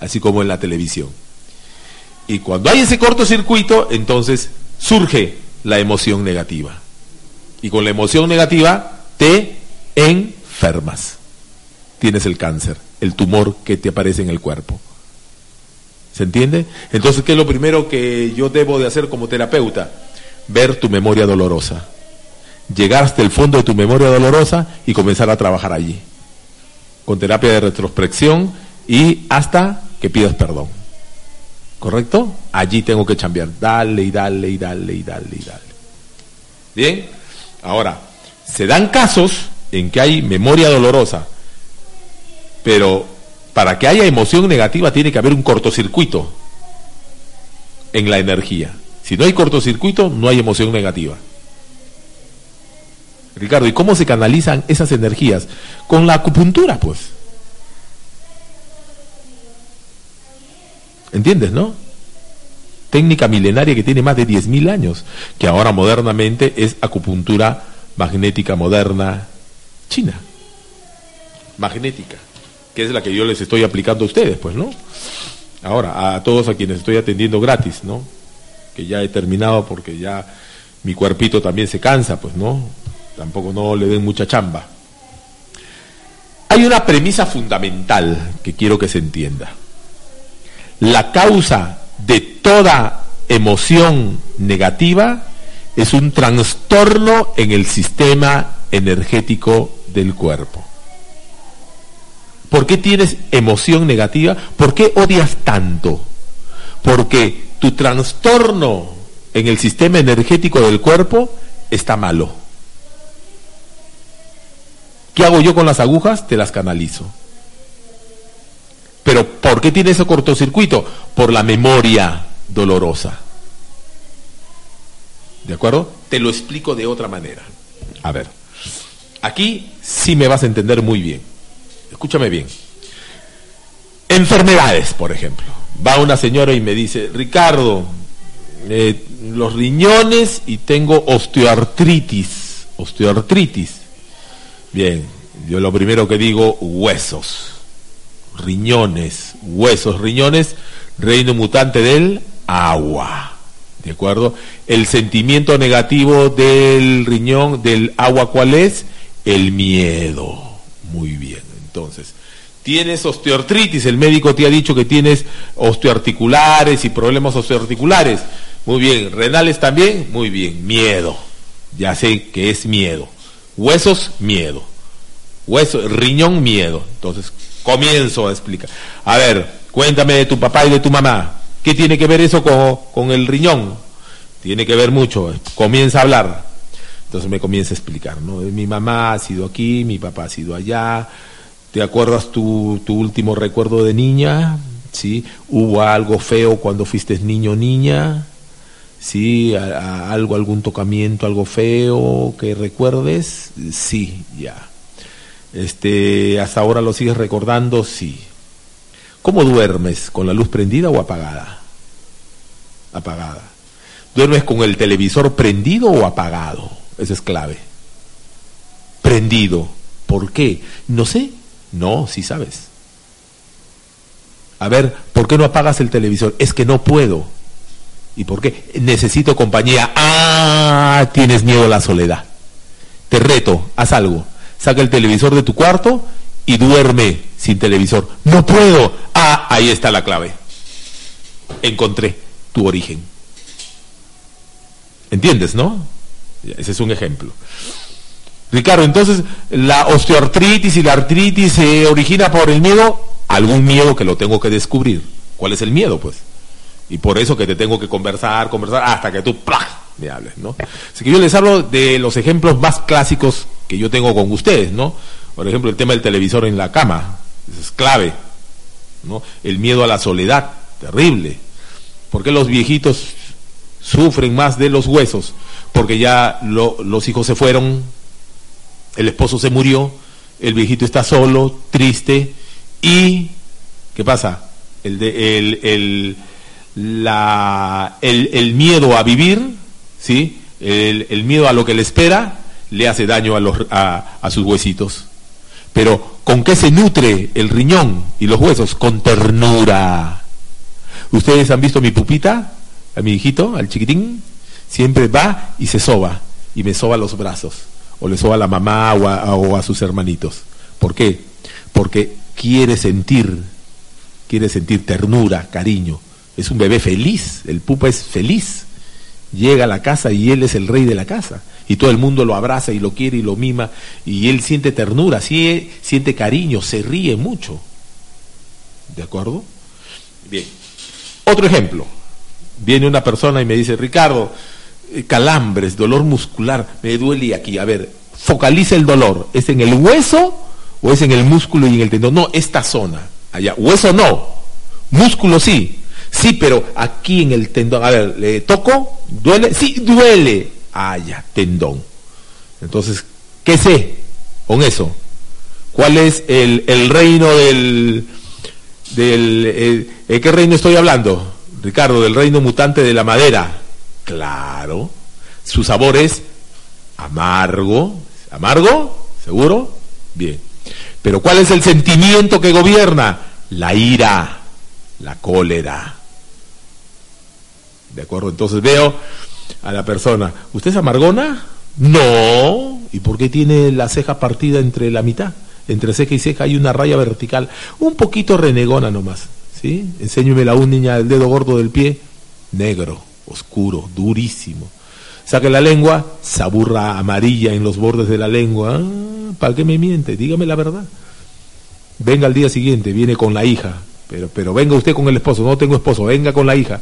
así como en la televisión. Y cuando hay ese cortocircuito, entonces surge la emoción negativa. Y con la emoción negativa te enfermas. Tienes el cáncer, el tumor que te aparece en el cuerpo. ¿Se entiende? Entonces, ¿qué es lo primero que yo debo de hacer como terapeuta? Ver tu memoria dolorosa. Llegar hasta el fondo de tu memoria dolorosa y comenzar a trabajar allí. Con terapia de retrospección y hasta que pidas perdón. ¿Correcto? Allí tengo que cambiar. Dale y dale y dale y dale y dale. Bien. Ahora, se dan casos en que hay memoria dolorosa, pero para que haya emoción negativa tiene que haber un cortocircuito en la energía. Si no hay cortocircuito, no hay emoción negativa. Ricardo, ¿y cómo se canalizan esas energías? Con la acupuntura, pues. ¿Entiendes, no? Técnica milenaria que tiene más de 10.000 años, que ahora modernamente es acupuntura magnética moderna china. Magnética, que es la que yo les estoy aplicando a ustedes, pues, ¿no? Ahora, a todos a quienes estoy atendiendo gratis, ¿no? Que ya he terminado porque ya mi cuerpito también se cansa, pues, ¿no? Tampoco no le den mucha chamba. Hay una premisa fundamental que quiero que se entienda. La causa de toda emoción negativa es un trastorno en el sistema energético del cuerpo. ¿Por qué tienes emoción negativa? ¿Por qué odias tanto? Porque tu trastorno en el sistema energético del cuerpo está malo. ¿Qué hago yo con las agujas? Te las canalizo. Pero ¿por qué tiene ese cortocircuito? Por la memoria dolorosa. ¿De acuerdo? Te lo explico de otra manera. A ver, aquí sí me vas a entender muy bien. Escúchame bien. Enfermedades, por ejemplo. Va una señora y me dice, Ricardo, eh, los riñones y tengo osteoartritis. Osteoartritis. Bien, yo lo primero que digo, huesos. Riñones, huesos, riñones, reino mutante del agua. ¿De acuerdo? El sentimiento negativo del riñón, del agua, ¿cuál es? El miedo. Muy bien, entonces. Tienes osteoartritis, el médico te ha dicho que tienes osteoarticulares y problemas osteoarticulares. Muy bien, renales también, muy bien, miedo. Ya sé que es miedo. Huesos, miedo. Hueso, riñón, miedo. Entonces, comienzo a explicar. A ver, cuéntame de tu papá y de tu mamá. ¿Qué tiene que ver eso con, con el riñón? Tiene que ver mucho. Comienza a hablar. Entonces me comienza a explicar, ¿no? Mi mamá ha sido aquí, mi papá ha sido allá. ¿Te acuerdas tu, tu último recuerdo de niña? ¿Sí? ¿Hubo algo feo cuando fuiste niño o niña? ¿Sí? ¿A- a- ¿Algo, algún tocamiento, algo feo que recuerdes? Sí, ya. Este, ¿Hasta ahora lo sigues recordando? Sí. ¿Cómo duermes? ¿Con la luz prendida o apagada? Apagada. ¿Duermes con el televisor prendido o apagado? Eso es clave. Prendido. ¿Por qué? No sé. No, sí sabes. A ver, ¿por qué no apagas el televisor? Es que no puedo. ¿Y por qué? Necesito compañía. Ah, tienes miedo a la soledad. Te reto, haz algo. Saca el televisor de tu cuarto y duerme sin televisor. No puedo. Ah, ahí está la clave. Encontré tu origen. ¿Entiendes, no? Ese es un ejemplo. Ricardo, entonces, ¿la osteoartritis y la artritis se origina por el miedo? Algún miedo que lo tengo que descubrir. ¿Cuál es el miedo, pues? Y por eso que te tengo que conversar, conversar, hasta que tú ¡plá! Me hables, ¿no? Así que yo les hablo de los ejemplos más clásicos que yo tengo con ustedes, ¿no? Por ejemplo, el tema del televisor en la cama, eso es clave, ¿no? El miedo a la soledad, terrible. ¿Por qué los viejitos sufren más de los huesos? Porque ya lo- los hijos se fueron, el esposo se murió, el viejito está solo, triste, y ¿qué pasa? El, de, el, el, la, el, el miedo a vivir, ¿sí? El, el miedo a lo que le espera, le hace daño a, los, a, a sus huesitos. Pero ¿con qué se nutre el riñón y los huesos? Con ternura. ¿Ustedes han visto mi pupita? A mi hijito, al chiquitín. Siempre va y se soba. Y me soba los brazos. O le soba a la mamá o a, o a sus hermanitos. ¿Por qué? Porque quiere sentir, quiere sentir ternura, cariño. Es un bebé feliz. El pupa es feliz. Llega a la casa y él es el rey de la casa. Y todo el mundo lo abraza y lo quiere y lo mima. Y él siente ternura, sí, siente cariño, se ríe mucho. ¿De acuerdo? Bien. Otro ejemplo. Viene una persona y me dice, Ricardo, eh, calambres, dolor muscular, me duele aquí. A ver, focaliza el dolor. ¿Es en el hueso o es en el músculo y en el tendón? No, esta zona. Allá. Hueso no. Músculo sí. Sí, pero aquí en el tendón. A ver, ¿le toco? ¿Duele? Sí, duele. Ah, ya, tendón. Entonces, ¿qué sé con eso? ¿Cuál es el, el reino del... del eh, ¿De qué reino estoy hablando? Ricardo, del reino mutante de la madera. Claro. Su sabor es amargo. ¿Amargo? ¿Seguro? Bien. Pero ¿cuál es el sentimiento que gobierna? La ira, la cólera. ¿De acuerdo? Entonces veo a la persona, ¿usted es amargona? No. ¿Y por qué tiene la ceja partida entre la mitad? Entre ceja y ceja hay una raya vertical, un poquito renegona nomás. ¿Sí? Enséñeme la uña del dedo gordo del pie, negro, oscuro, durísimo. Saque la lengua, saburra amarilla en los bordes de la lengua. Ah, ¿Para qué me miente? Dígame la verdad. Venga al día siguiente, viene con la hija. Pero, pero venga usted con el esposo, no tengo esposo, venga con la hija.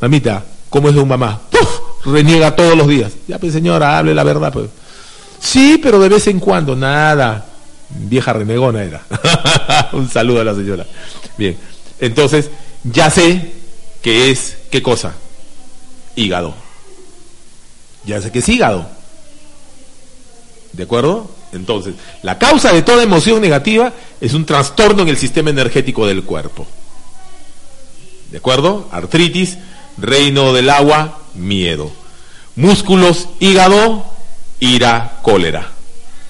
Mamita, ¿cómo es de un mamá? ¡Puf! Reniega todos los días. Ya, pues señora, hable la verdad, pues. Sí, pero de vez en cuando, nada. Vieja renegona era. un saludo a la señora. Bien, entonces, ya sé que es, ¿qué cosa? Hígado. Ya sé que es hígado. ¿De acuerdo? Entonces, la causa de toda emoción negativa es un trastorno en el sistema energético del cuerpo. ¿De acuerdo? Artritis, reino del agua, miedo. Músculos, hígado, ira, cólera.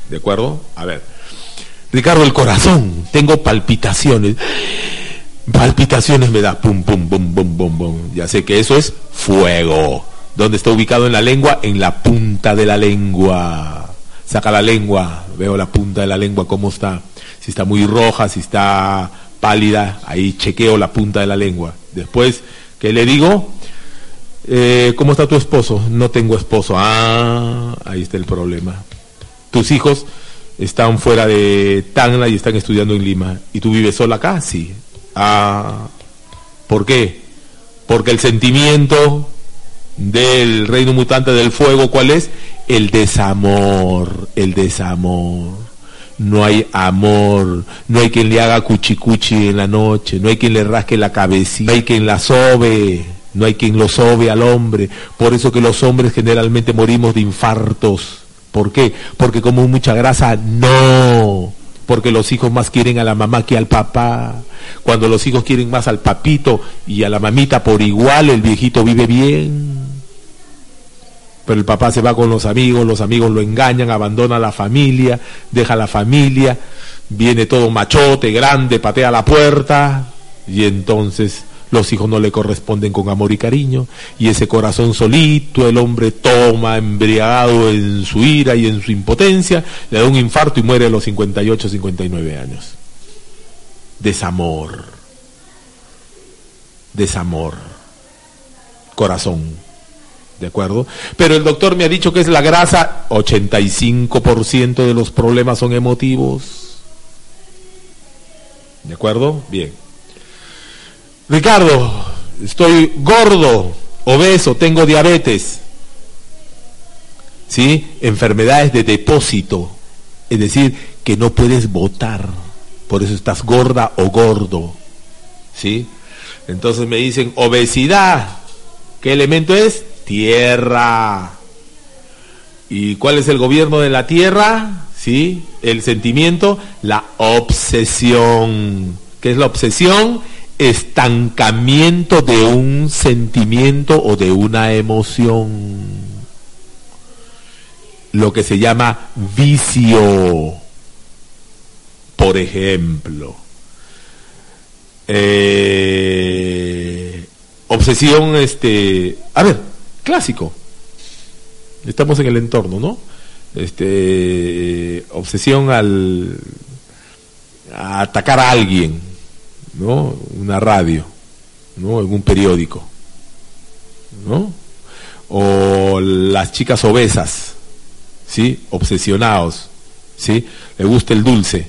¿De acuerdo? A ver. Ricardo, el corazón, tengo palpitaciones. Palpitaciones me da pum, pum, pum, pum, pum, pum. Ya sé que eso es fuego. ¿Dónde está ubicado en la lengua? En la punta de la lengua. Saca la lengua, veo la punta de la lengua cómo está. Si está muy roja, si está pálida, ahí chequeo la punta de la lengua. Después, ¿qué le digo? Eh, ¿Cómo está tu esposo? No tengo esposo. Ah, ahí está el problema. Tus hijos están fuera de Tacna y están estudiando en Lima. ¿Y tú vives sola acá? Sí. Ah, ¿por qué? Porque el sentimiento del reino mutante del fuego, ¿cuál es? El desamor, el desamor. No hay amor, no hay quien le haga cuchicuchi en la noche, no hay quien le rasque la cabecita, no hay quien la sobe, no hay quien lo sobe al hombre. Por eso que los hombres generalmente morimos de infartos. ¿Por qué? Porque como mucha grasa, no. Porque los hijos más quieren a la mamá que al papá. Cuando los hijos quieren más al papito y a la mamita por igual, el viejito vive bien. pero el papá se va con los amigos, los amigos lo engañan, abandona la familia, deja la familia, viene todo machote, grande, patea la puerta y entonces los hijos no le corresponden con amor y cariño, y ese corazón solito el hombre toma embriagado en su ira y en su impotencia, le da un infarto y muere a los 58, 59 años. Desamor. Desamor. Corazón. ¿De acuerdo? Pero el doctor me ha dicho que es la grasa, 85% de los problemas son emotivos. ¿De acuerdo? Bien. Ricardo, estoy gordo, obeso, tengo diabetes. ¿Sí? Enfermedades de depósito. Es decir, que no puedes votar. Por eso estás gorda o gordo. ¿Sí? Entonces me dicen obesidad. ¿Qué elemento es? Tierra. ¿Y cuál es el gobierno de la tierra? ¿Sí? El sentimiento, la obsesión. ¿Qué es la obsesión? Estancamiento de un sentimiento o de una emoción. Lo que se llama vicio. Por ejemplo. Eh, obsesión, este, a ver, clásico. Estamos en el entorno, ¿no? Este, obsesión al a atacar a alguien, ¿no? Una radio, ¿no? En un periódico, ¿no? O las chicas obesas, ¿sí? Obsesionados, ¿sí? Le gusta el dulce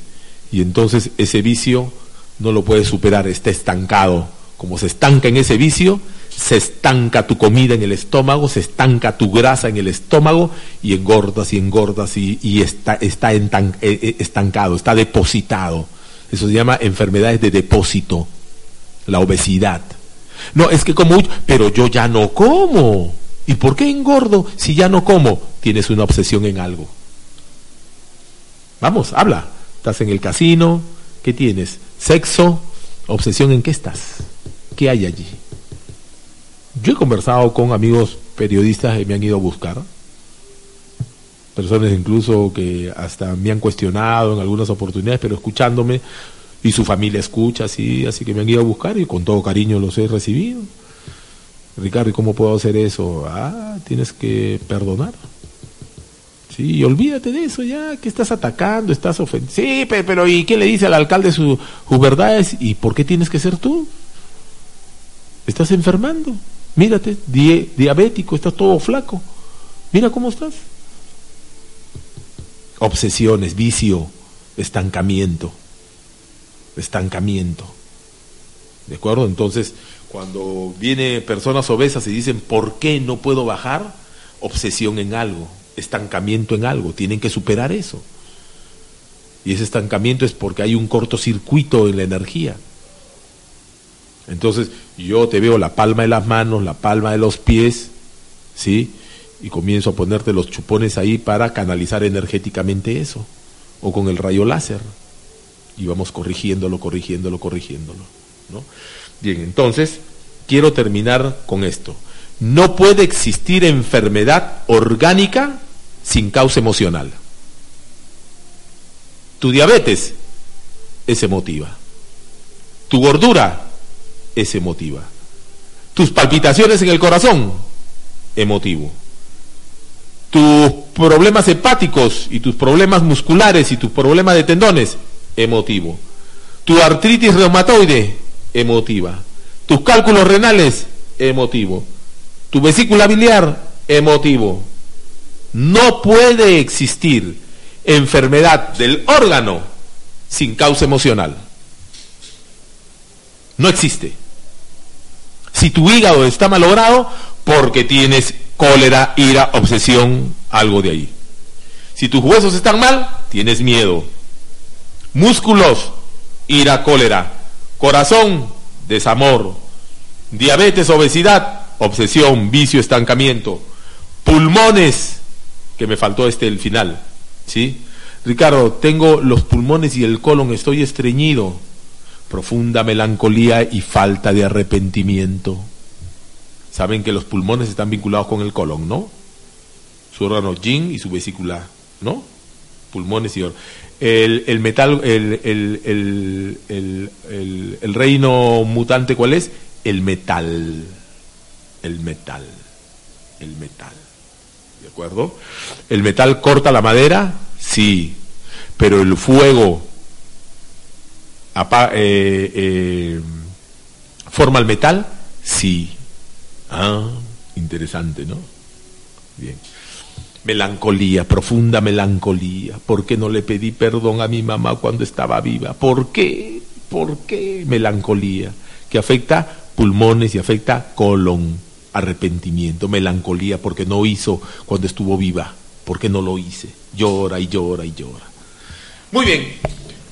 y entonces ese vicio no lo puedes superar, está estancado. Como se estanca en ese vicio, se estanca tu comida en el estómago, se estanca tu grasa en el estómago y engordas y engordas y, está, está eh, eh, estancado, está depositado. Eso se llama enfermedades de depósito, la obesidad. No, es que como, pero yo ya no como. ¿Y por qué engordo si ya no como? Tienes una obsesión en algo. Vamos, habla. Estás en el casino, ¿qué tienes? Sexo, obsesión en qué estás. ¿Qué hay allí? Yo he conversado con amigos periodistas que me han ido a buscar, personas incluso que hasta me han cuestionado en algunas oportunidades, pero escuchándome, y su familia escucha, así, así que me han ido a buscar y con todo cariño los he recibido. Ricardo, ¿y cómo puedo hacer eso? Ah, tienes que perdonar. Sí, olvídate de eso ya, que estás atacando, estás ofendiendo. Sí, pero, ¿y qué le dice al alcalde sus verdades? ¿Y por qué tienes que ser tú? Estás enfermando. Mírate, diabético, estás todo flaco. Mira cómo estás. Obsesiones, vicio, estancamiento. Estancamiento. ¿De acuerdo? Entonces, cuando viene personas obesas y dicen, ¿por qué no puedo bajar? Obsesión en algo, estancamiento en algo, tienen que superar eso. Y ese estancamiento es porque hay un cortocircuito en la energía. Entonces yo te veo la palma de las manos, la palma de los pies, ¿sí? Y comienzo a ponerte los chupones ahí para canalizar energéticamente eso, o con el rayo láser. Y vamos corrigiéndolo, corrigiéndolo, corrigiéndolo. ¿no? Bien, entonces quiero terminar con esto. No puede existir enfermedad orgánica sin causa emocional. Tu diabetes es emotiva. Tu gordura es emotiva. Tus palpitaciones en el corazón, emotivo. Tus problemas hepáticos y tus problemas musculares y tus problemas de tendones, emotivo. Tu artritis reumatoide, emotiva. Tus cálculos renales, emotivo. Tu vesícula biliar, emotivo. No puede existir enfermedad del órgano sin causa emocional. No existe. Si tu hígado está malogrado, porque tienes cólera, ira, obsesión, algo de ahí. Si tus huesos están mal, tienes miedo. Músculos, ira, cólera. Corazón, desamor. Diabetes, obesidad, obsesión, vicio, estancamiento. Pulmones, que me faltó este el final. ¿Sí? Ricardo, tengo los pulmones y el colon, estoy estreñido profunda melancolía y falta de arrepentimiento. Saben que los pulmones están vinculados con el colon, ¿no? su órgano yin y su vesícula, ¿no? Pulmones y or- el, metal, el, el, el, reino mutante, ¿cuál es? El metal. El metal. El metal. ¿De acuerdo? ¿El metal corta la madera? Sí. Pero el fuego eh, eh, forma el metal? Sí. Ah, interesante, ¿no? Bien. Melancolía, profunda melancolía. ¿Por qué no le pedí perdón a mi mamá cuando estaba viva? ¿Por qué? ¿Por qué melancolía? Que afecta pulmones y afecta colon. Arrepentimiento, melancolía porque no hizo cuando estuvo viva. porque no lo hice? Llora y llora y llora. Muy bien.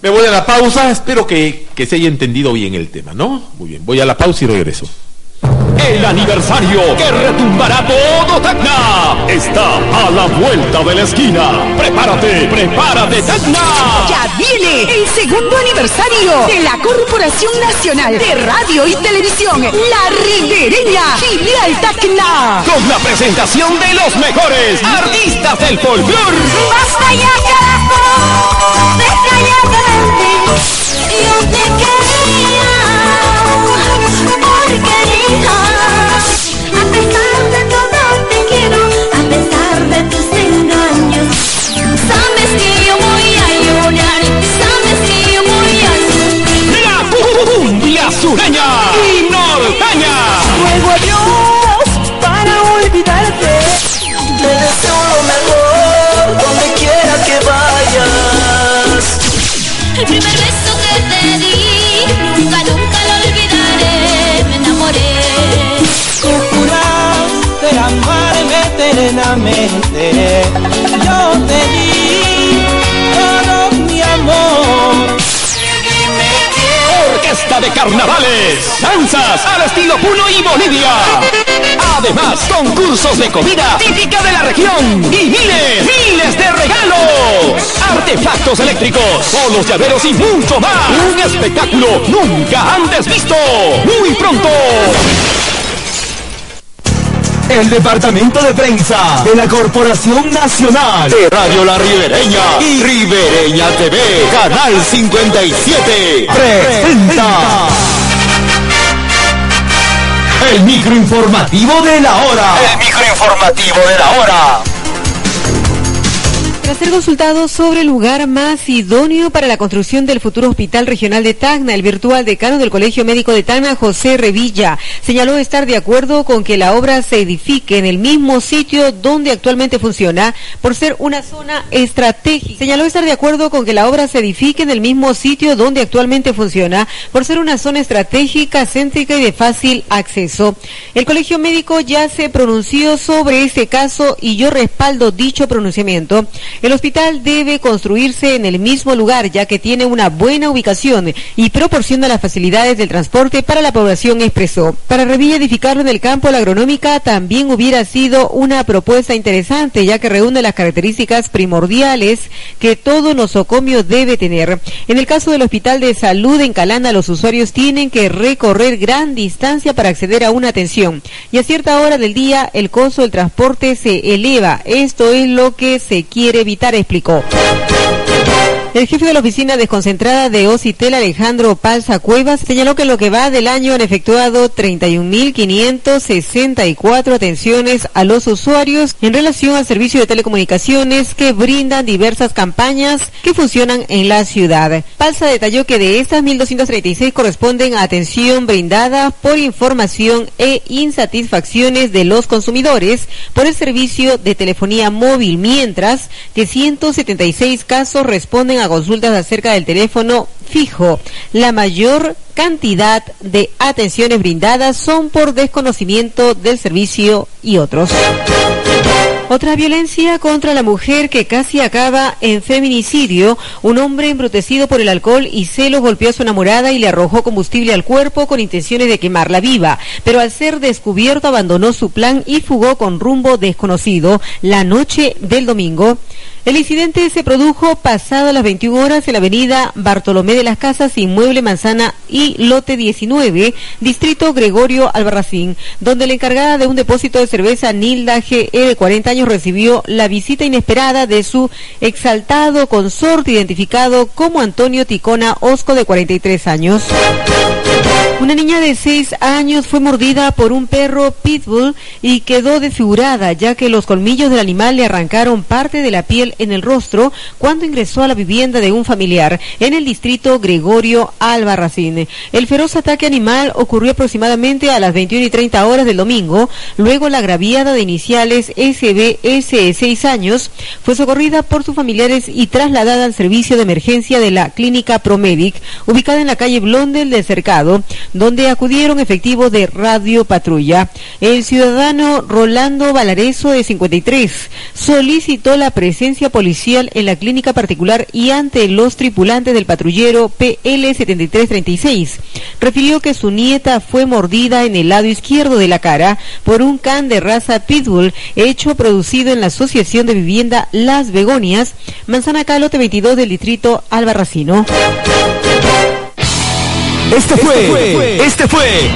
Me voy a la pausa. Espero que, que se haya entendido bien el tema, ¿no? Muy bien. Voy a la pausa y regreso. El aniversario que retumbará todo Tacna está a la vuelta de la esquina. Prepárate, prepárate Tacna. Ya viene el segundo aniversario de la Corporación Nacional de Radio y Televisión, La Ribereña, filial Tacna. Con la presentación de los mejores artistas del folclore. Basta ya carajo, de. Yo te quería, sureña y norteña. Ruego a Dios para olvidarte. Te deseo lo mejor donde quiera que vayas. El primer beso que te di, nunca, nunca lo olvidaré, me enamoré. Tú juraste amarme eternamente. Carnavales, danzas al estilo Puno y Bolivia. Además, concursos de comida típica de la región y miles, miles de regalos. Artefactos eléctricos, polos llaveros y mucho más. Un espectáculo nunca antes visto. Muy pronto. El departamento de prensa de la Corporación Nacional de Radio La Ribereña y Ribereña TV, Canal 57, presenta el microinformativo de la hora. El microinformativo de la hora. Tras ser consultado sobre el lugar más idóneo para la construcción del futuro Hospital Regional de Tacna, el virtual decano del Colegio Médico de Tacna, José Revilla, señaló estar de acuerdo con que la obra se edifique en el mismo sitio donde actualmente funciona, por ser una zona estratégica. Señaló estar de acuerdo con que la obra se edifique en el mismo sitio donde actualmente funciona, por ser una zona estratégica, céntrica y de fácil acceso. El Colegio Médico ya se pronunció sobre este caso y yo respaldo dicho pronunciamiento. El hospital debe construirse en el mismo lugar ya que tiene una buena ubicación y proporciona las facilidades del transporte para la población, expresó. Para Revilla edificarlo en el campo la agronómica también hubiera sido una propuesta interesante ya que reúne las características primordiales que todo nosocomio debe tener. En el caso del Hospital de Salud en Calana, los usuarios tienen que recorrer gran distancia para acceder a una atención y a cierta hora del día el costo del transporte se eleva. Esto es lo que se quiere evitar, explicó. El jefe de la oficina desconcentrada de Ocitel, Alejandro Palza Cuevas, señaló que lo que va del año han efectuado 31.564 atenciones a los usuarios en relación al servicio de telecomunicaciones que brindan diversas campañas que funcionan en la ciudad. Palza detalló que de estas 1.236 corresponden a atención brindada por información e insatisfacciones de los consumidores por el servicio de telefonía móvil, mientras que 176 casos responden a consultas acerca del teléfono fijo. La mayor cantidad de atenciones brindadas son por desconocimiento del servicio y otros. Otra violencia contra la mujer que casi acaba en feminicidio. Un hombre embrutecido por el alcohol y celos golpeó a su enamorada y le arrojó combustible al cuerpo con intenciones de quemarla viva. Pero al ser descubierto abandonó su plan y fugó con rumbo desconocido la noche del domingo. El incidente se produjo pasado las 21 horas en la avenida Bartolomé de las Casas, Inmueble Manzana y Lote 19, distrito Gregorio Albarracín, donde la encargada de un depósito de cerveza Nilda G. de 40 años recibió la visita inesperada de su exaltado consorte identificado como Antonio Ticona Osco de 43 años. Una niña de 6 años fue mordida por un perro pitbull y quedó desfigurada ya que los colmillos del animal le arrancaron parte de la piel en el rostro cuando ingresó a la vivienda de un familiar en el distrito Gregorio Albarracín. El feroz ataque animal ocurrió aproximadamente a las 21 y 30 horas del domingo. Luego la agraviada de iniciales SBS de 6 años fue socorrida por sus familiares y trasladada al servicio de emergencia de la clínica Promedic, ubicada en la calle Blondel del Cercado, donde acudieron efectivos de Radio Patrulla. El ciudadano Rolando Valareso, de 53, solicitó la presencia policial en la clínica particular y ante los tripulantes del patrullero PL7336. Refirió que su nieta fue mordida en el lado izquierdo de la cara por un can de raza Pitbull, hecho producido en la Asociación de Vivienda Las Begonias, Manzana Calote 22 del distrito Albarracino. Este fue, este fue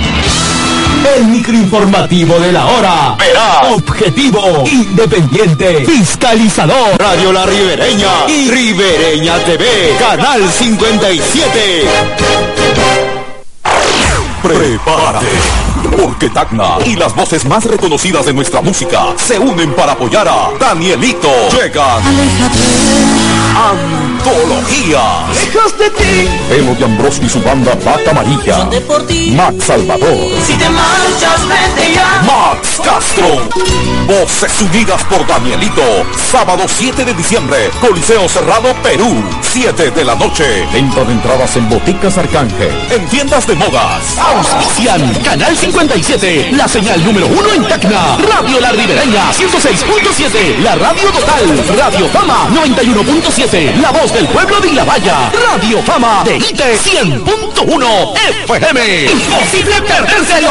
el microinformativo de la hora. Verá, objetivo, independiente, fiscalizador. Radio La Ribereña y Ribereña TV, Canal 57. Prepárate, porque Tacna y las voces más reconocidas de nuestra música se unen para apoyar a Danielito. Llegan Antología. Lejos de ti. Elo de Ambrosio y su banda Bata Amarilla. Por ti. Max Salvador. Si te marchas, vete ya. Max Castro. Voces unidas por Danielito. Sábado 7 de diciembre. Coliseo Cerrado, Perú. 7 de la noche. Venta de entradas en Boticas Arcángel. En tiendas de modas. Auspician Canal 57, la señal número uno en Tacna. Radio La Ribereña 106.7, la radio total. Radio Fama 91.7, la voz del pueblo de La Valla. Radio Fama de ITE 100.1 FM. Imposible perdérselo.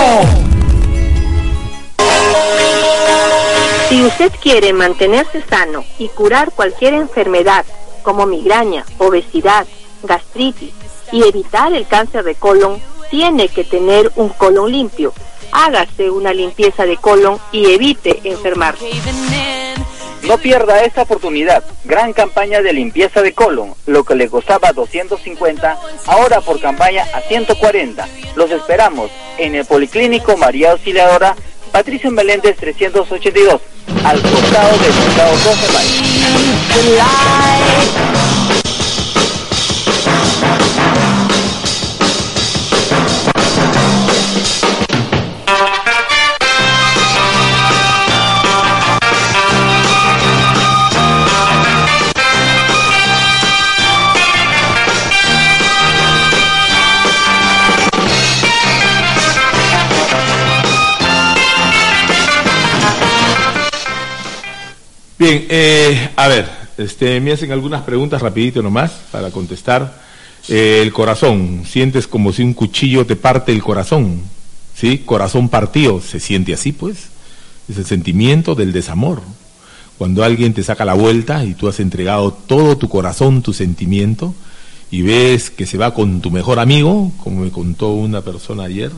Si usted quiere mantenerse sano y curar cualquier enfermedad como migraña, obesidad, gastritis y evitar el cáncer de colon, tiene que tener un colon limpio. Hágase una limpieza de colon y evite enfermarse. No pierda esta oportunidad. Gran campaña de limpieza de colon. Lo que le costaba 250, ahora por campaña a 140. Los esperamos en el Policlínico María Auxiliadora Patricio Meléndez 382, al costado del mercado 12 Bien, eh, a ver, este, me hacen algunas preguntas rapidito nomás para contestar. Eh, el corazón, sientes como si un cuchillo te parte el corazón, ¿sí? Corazón partido, se siente así pues. Es el sentimiento del desamor. Cuando alguien te saca la vuelta y tú has entregado todo tu corazón, tu sentimiento, y ves que se va con tu mejor amigo, como me contó una persona ayer,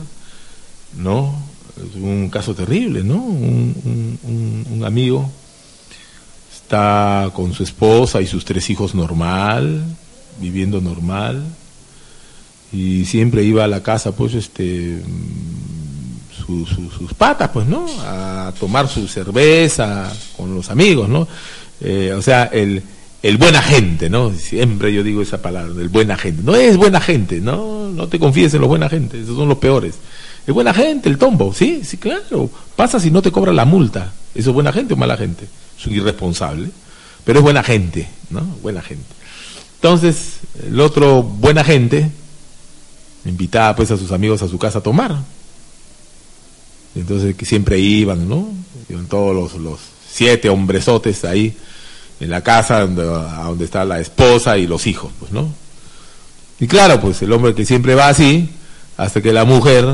¿no? Es un caso terrible, ¿no? Un, un- amigo está con su esposa y sus tres hijos normal, viviendo normal, y siempre iba a la casa, pues, este, mm, su- su- sus patas, pues, ¿no? A tomar su cerveza con los amigos, ¿no? Eh, o sea, el, el buena gente, ¿no? Siempre yo digo esa palabra, el buena gente. No es buena gente, ¿no? No te confíes en los buena gente, esos son los peores. Es buena gente, el tombo, sí, sí, claro. Pasa si no te cobra la multa. ¿Eso es buena gente o mala gente? Es un irresponsable. Pero es buena gente, ¿no? Buena gente. Entonces, el otro buena gente invitaba pues a sus amigos a su casa a tomar. Entonces que siempre iban, ¿no? Iban todos los, siete hombresotes ahí en la casa donde, donde está la esposa y los hijos, pues, ¿no? Y claro, pues el hombre que siempre va así, hasta que la mujer,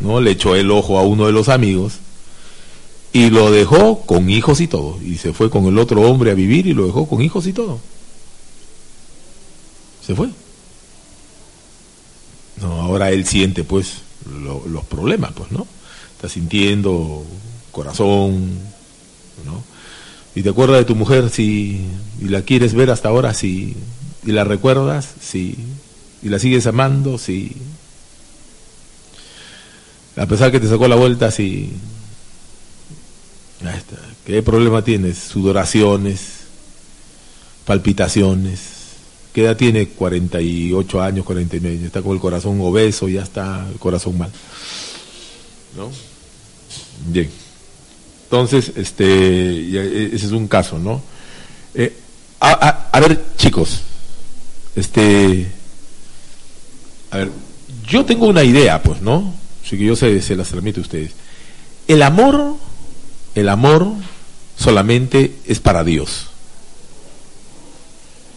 ¿no? Le echó el ojo a uno de los amigos Y lo dejó con hijos y todo. Y se fue con el otro hombre a vivir y lo dejó con hijos y todo. Se fue. No, ahora él siente pues lo- los problemas, pues, ¿no? Está sintiendo corazón, ¿no? Y te acuerdas de tu mujer si y la quieres ver hasta ahora, si y la recuerdas, si y la sigues amando, si a pesar que te sacó la vuelta, si. ¿Qué problema tienes? Sudoraciones, palpitaciones. ¿Qué edad tiene? 48 años, 49. Está con el corazón obeso, ya está el corazón mal. ¿No? Bien. Entonces, este, e- ese es un caso, ¿no? Eh, a ver, chicos, este, a ver, yo tengo una idea, pues, ¿no? Así que yo se, se las transmito a ustedes. El amor, el amor solamente es para Dios.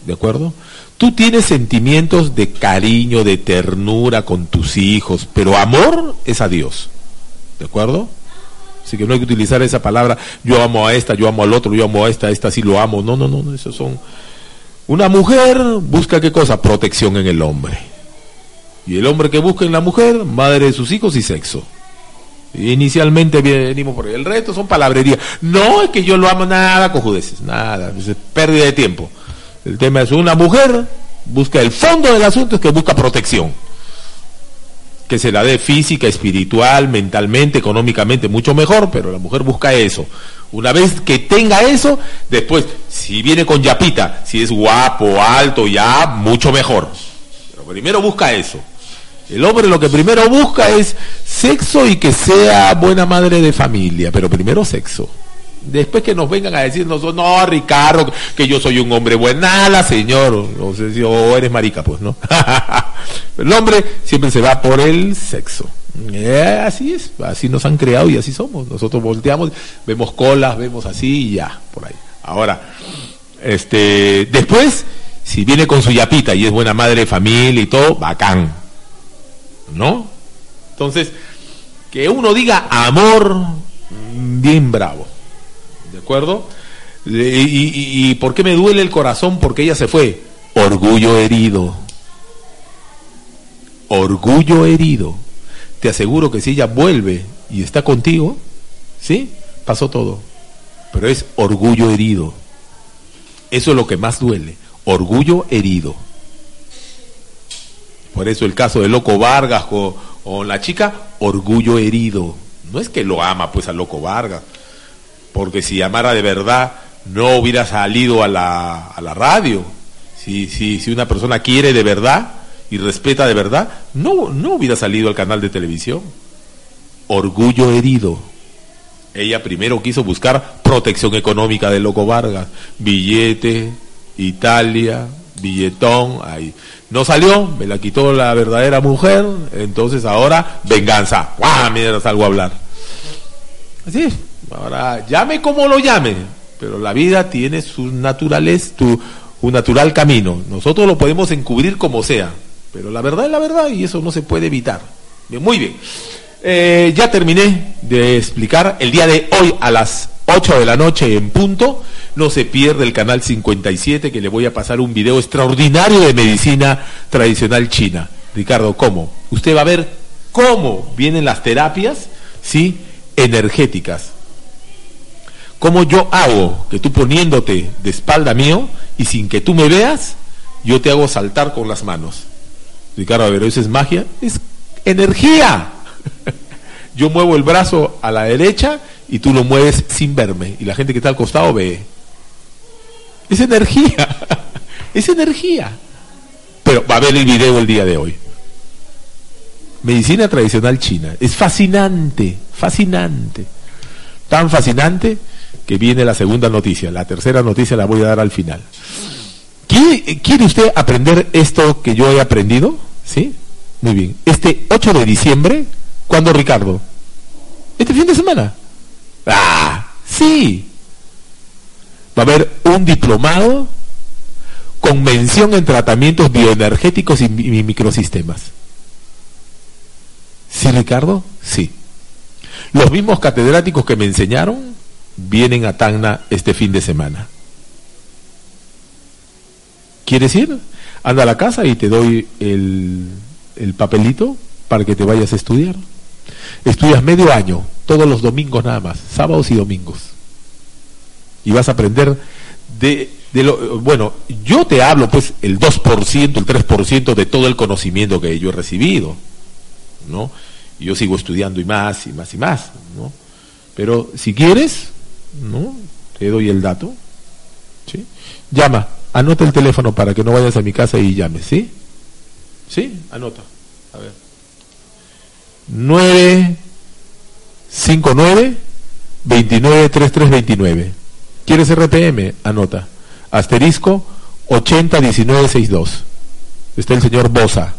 ¿De acuerdo? Tú tienes sentimientos de cariño, de ternura con tus hijos, pero amor es a Dios. ¿De acuerdo? Así que no hay que utilizar esa palabra, yo amo a esta, yo amo al otro, yo amo a esta, esta sí lo amo. No, no, no, no, eso son... Una mujer busca qué cosa? Protección en el hombre. Y el hombre que busca en la mujer, madre de sus hijos y sexo. Inicialmente venimos por ahí. El resto son palabrerías. No es que yo lo amo nada, cojudeces, nada, es pérdida de tiempo. El tema es una mujer busca el fondo del asunto es que busca protección. Que se la dé física, espiritual, mentalmente, económicamente, mucho mejor, pero la mujer busca eso. Una vez que tenga eso, después, si viene con yapita, si es guapo, alto, ya, mucho mejor. Pero primero busca eso. El hombre lo que primero busca es sexo y que sea buena madre de familia, pero primero sexo. Después que nos vengan a decirnos, no, Ricardo, que yo soy un hombre buenala, señor, o, sea, si- o eres marica, pues, ¿no? el hombre siempre se va por el sexo. Eh, así es, así nos han creado y así somos. Nosotros volteamos, vemos colas, vemos así y ya, por ahí. Ahora, este, después, si viene con su yapita y es buena madre de familia y todo, bacán. ¿No? Entonces, que uno diga amor, mm, bien bravo. ¿De acuerdo? Y, por qué me duele el corazón? Porque ella se fue. Orgullo herido. Orgullo herido. Te aseguro que si ella vuelve y está contigo, ¿sí? Pasó todo. Pero es orgullo herido. Eso es lo que más duele. Orgullo herido. Por eso el caso de Loco Vargas o, la chica, orgullo herido. No es que lo ama pues a Loco Vargas, porque si amara de verdad no hubiera salido a la, a la radio. Si, si, si una persona quiere de verdad y respeta de verdad, no, no hubiera salido al canal de televisión. Orgullo herido. Ella primero quiso buscar protección económica de Loco Vargas, billete, Italia, billetón, ahí. No salió, me la quitó la verdadera mujer, entonces ahora venganza. ¡Guau! Mira, salgo a hablar. Así. Ahora, llame como lo llame, pero la vida tiene su naturaleza, tu, un natural camino. Nosotros lo podemos encubrir como sea, pero la verdad es la verdad y eso no se puede evitar. Muy bien. Eh, ya terminé de explicar. El día de hoy a las 8 de la noche en punto, no se pierde el canal 57 que le voy a pasar un video extraordinario de medicina tradicional china. Ricardo, ¿cómo? Usted va a ver cómo vienen las terapias, ¿sí? Energéticas. Cómo yo hago que tú poniéndote de espalda mío y sin que tú me veas, yo te hago saltar con las manos. Ricardo, a ver, ¿eso es magia? Es energía. Yo muevo el brazo a la derecha y tú lo mueves sin verme. Y la gente que está al costado ve. Es energía. Es energía. Pero va a ver el video el día de hoy. Medicina tradicional china. Es fascinante, fascinante. Tan fascinante que viene la segunda noticia. La tercera noticia la voy a dar al final. ¿Quiere, usted aprender esto que yo he aprendido? ¿Sí? Muy bien. Este 8 de diciembre, ¿cuándo Ricardo? Este fin de semana. Ah, sí. Va a haber un diplomado con mención en tratamientos bioenergéticos y, mi- y microsistemas. ¿Sí, Ricardo? Sí. Los mismos catedráticos que me enseñaron vienen a Tacna este fin de semana. ¿Quieres ir? Anda a la casa y te doy el papelito para que te vayas a estudiar. Estudias medio año, todos los domingos nada más, sábados y domingos. Y vas a aprender de, lo, bueno, yo te hablo pues el 2%, el 3% de todo el conocimiento que yo he recibido, ¿no? Y yo sigo estudiando y más y más y más, ¿no? Pero si quieres, ¿no? Te doy el dato, ¿sí? Llama, anota el teléfono para que no vayas a mi casa y llames, ¿sí? ¿Sí? Anota. A ver. 959 293329. ¿Quieres RPM? Anota. Asterisco 801962. Está el señor Bosa.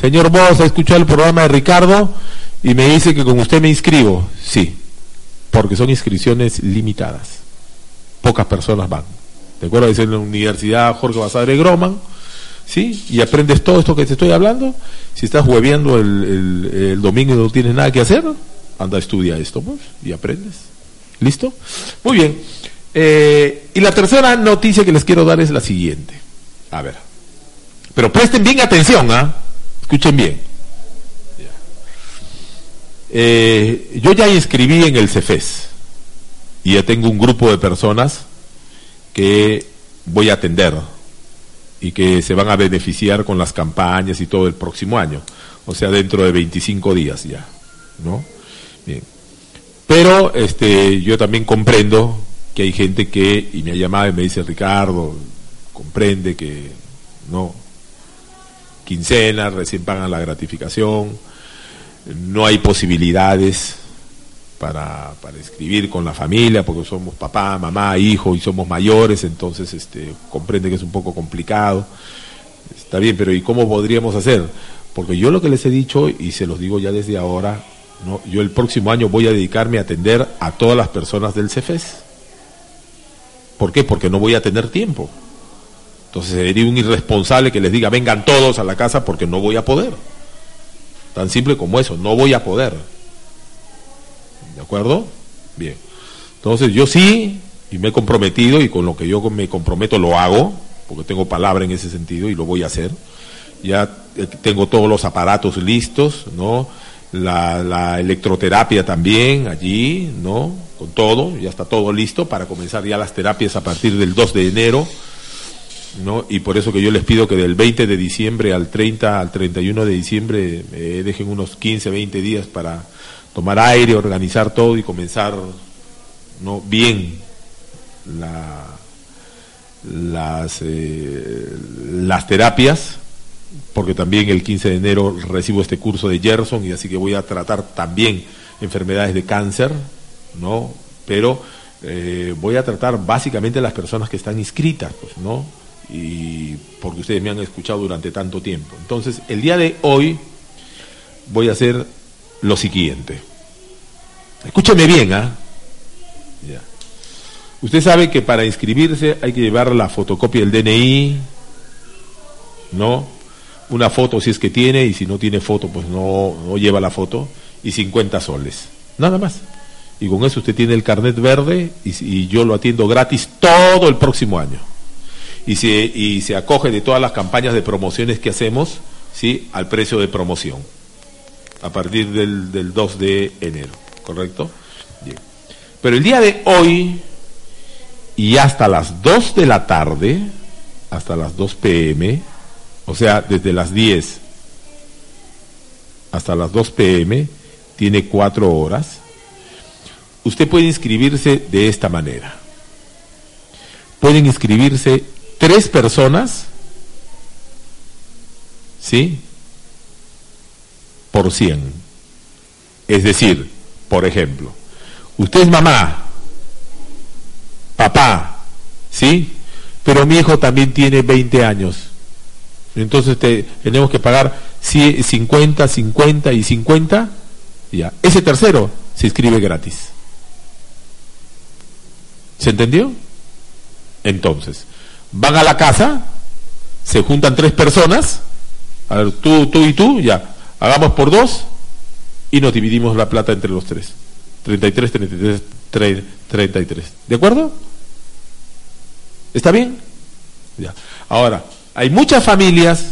Señor Bosa, he escuchado el programa de Ricardo y me dice que con usted me inscribo. Sí, porque son inscripciones limitadas. Pocas personas van. ¿Te acuerdas? Es en la Universidad Jorge Basadre Groman. ¿Sí? Y aprendes todo esto que te estoy hablando. Si estás hueveando el, el, el domingo y no tienes nada que hacer, anda, estudia esto, pues, y aprendes. ¿Listo? Muy bien. Eh, y la tercera noticia que les quiero dar es la siguiente. A ver. Pero presten bien atención, ¿ah? Escuchen bien. Eh, yo ya inscribí en el CEFES y ya tengo un grupo de personas que voy a atender y que se van a beneficiar con las campañas y todo el próximo año, o sea, dentro de 25 días ya, ¿no? Pero este, yo también comprendo que hay gente que, y me ha llamado y me dice, Ricardo, comprende que no, quincena, recién pagan la gratificación, no hay posibilidades para, para escribir con la familia, porque somos papá, mamá, hijo y somos mayores, entonces este, comprende que es un poco complicado. Está bien, pero ¿y cómo podríamos hacer? Porque yo lo que les he dicho, y se los digo ya desde ahora, yo el próximo año voy a dedicarme a atender a todas las personas del CEFES. ¿Por qué? Porque no voy a tener tiempo. Entonces sería un irresponsable que les diga vengan todos a la casa porque no voy a poder. Tan simple como eso, no voy a poder. ¿De acuerdo? Bien. Entonces yo sí, y me he comprometido, y con lo que yo me comprometo lo hago, porque tengo palabra en ese sentido y lo voy a hacer. Ya eh, tengo todos los aparatos listos, ¿no? La, la electroterapia también allí, ¿no? Con todo, ya está todo listo para comenzar ya las terapias a partir del 2 de enero. ¿no? Y por eso que yo les pido que del 20 de diciembre al 30, al 31 de diciembre eh, dejen unos 15, 20 días para tomar aire, organizar todo y comenzar ¿no? bien la, las, eh, las terapias, porque también el 15 de enero recibo este curso de Gerson y así que voy a tratar también enfermedades de cáncer, ¿no? Pero eh, voy a tratar básicamente las personas que están inscritas, pues, ¿no? y porque ustedes me han escuchado durante tanto tiempo. Entonces, el día de hoy voy a hacer lo siguiente. Escúcheme bien, ¿ah? Ya. Usted sabe que para inscribirse hay que llevar la fotocopia del DNI, ¿no? Una foto si es que tiene y si no tiene foto, pues no, no lleva la foto y 50 soles. Nada más. Y con eso usted tiene el carnet verde y, yo lo atiendo gratis todo el próximo año y se, y se acoge de todas las campañas de promociones que hacemos ¿sí? al precio de promoción a partir del, del 2 de enero, ¿correcto? Bien. Pero el día de hoy y hasta las 2 de la tarde, hasta las 2 pm, o sea, desde las 10 hasta las 2 pm, tiene 4 horas, usted puede inscribirse de esta manera. Pueden inscribirse tres personas, ¿sí? Por 100. Es decir, por ejemplo, usted es mamá, papá, ¿sí? Pero mi hijo también tiene 20 años. Entonces te, tenemos que pagar 50, 50 y 50. Ya. Ese tercero se inscribe gratis. ¿Se entendió? Entonces, van a la casa, se juntan tres personas, a ver, tú, tú y tú, ya, hagamos por dos y nos dividimos la plata entre los tres. 33 33 tre- 33. ¿De acuerdo? ¿Está bien? Ya. Ahora, hay muchas familias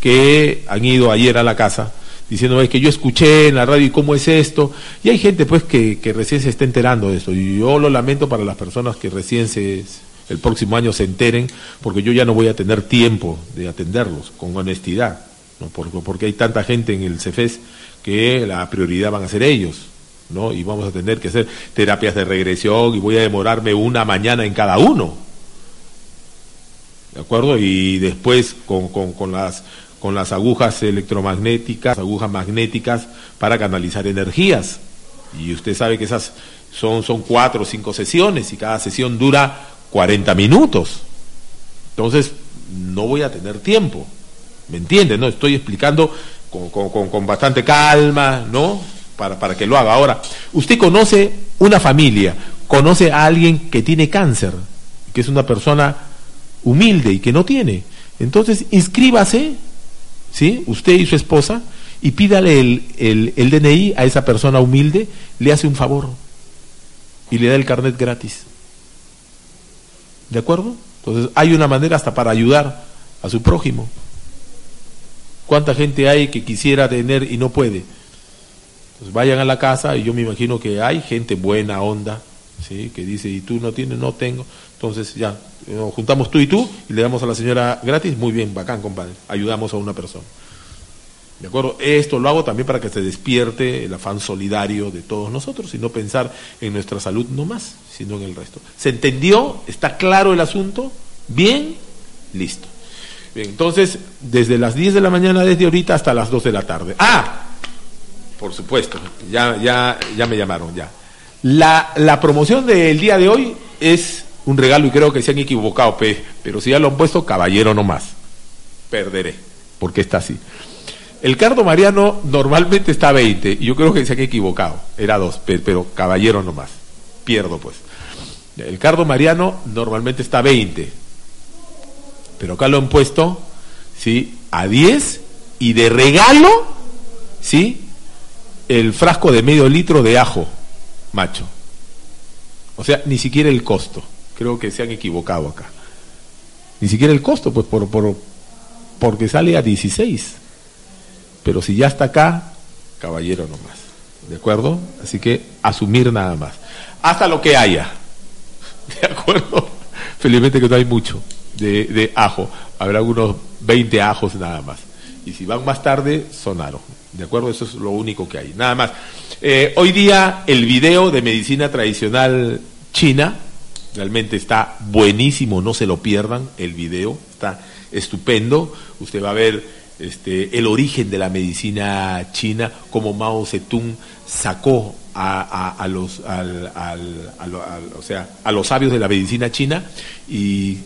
que han ido ayer a la casa diciendo es que yo escuché en la radio y cómo es esto y hay gente pues que, que recién se está enterando de esto y yo lo lamento para las personas que recién se el próximo año se enteren porque yo ya no voy a tener tiempo de atenderlos con honestidad ¿no? porque, porque hay tanta gente en el CEFES que la prioridad van a ser ellos ¿no? y vamos a tener que hacer terapias de regresión y voy a demorarme una mañana en cada uno ¿de acuerdo? Y después con, con, las con las agujas electromagnéticas, agujas magnéticas para canalizar energías. Y usted sabe que esas son, son cuatro o cinco sesiones y cada sesión dura 40 minutos. Entonces, no voy a tener tiempo. ¿Me entiende? No, estoy explicando con, con, con, con bastante calma, ¿no? Para, para que lo haga. Ahora, usted conoce una familia, conoce a alguien que tiene cáncer, que es una persona humilde y que no tiene. Entonces, inscríbase, ¿sí? Usted y su esposa, y pídale el, el, el DNI a esa persona humilde, le hace un favor y le da el carnet gratis. ¿De acuerdo? Entonces, hay una manera hasta para ayudar a su prójimo. ¿Cuánta gente hay que quisiera tener y no puede? Pues vayan a la casa y yo me imagino que hay gente buena onda, ¿sí? que dice, ¿y tú no tienes? No tengo. Entonces ya, nos juntamos tú y tú y le damos a la señora gratis. Muy bien, bacán, compadre. Ayudamos a una persona. ¿De acuerdo? Esto lo hago también para que se despierte el afán solidario de todos nosotros y no pensar en nuestra salud no más, sino en el resto. ¿Se entendió? ¿Está claro el asunto? ¿Bien? Listo. Bien, entonces, desde las 10 de la mañana, desde ahorita hasta las 2 de la tarde. ¡Ah! Por supuesto, ya, ya, ya me llamaron, ya. La, la promoción del día de hoy es un regalo y creo que se han equivocado, pe, pero si ya lo han puesto, caballero nomás. Perderé, porque está así. El cardo mariano normalmente está a 20, y yo creo que se han equivocado, era 2, pero caballero nomás. Pierdo pues. El cardo mariano normalmente está a 20, pero acá lo han puesto, ¿sí? A 10 y de regalo, ¿sí? El frasco de medio litro de ajo, macho. O sea, ni siquiera el costo. Creo que se han equivocado acá. Ni siquiera el costo, pues por, por, porque sale a 16. Pero si ya está acá, caballero nomás. ¿De acuerdo? Así que asumir nada más. Hasta lo que haya. ¿De acuerdo? Felizmente que no hay mucho de, de ajo. Habrá unos 20 ajos nada más. Y si van más tarde, sonaron. ¿De acuerdo? Eso es lo único que hay. Nada más. Eh, hoy día el video de medicina tradicional china realmente está buenísimo, no se lo pierdan. El video está estupendo. Usted va a ver este, el origen de la medicina china, como Mao Zedong sacó a, los, al, o sea, a los sabios de la medicina china y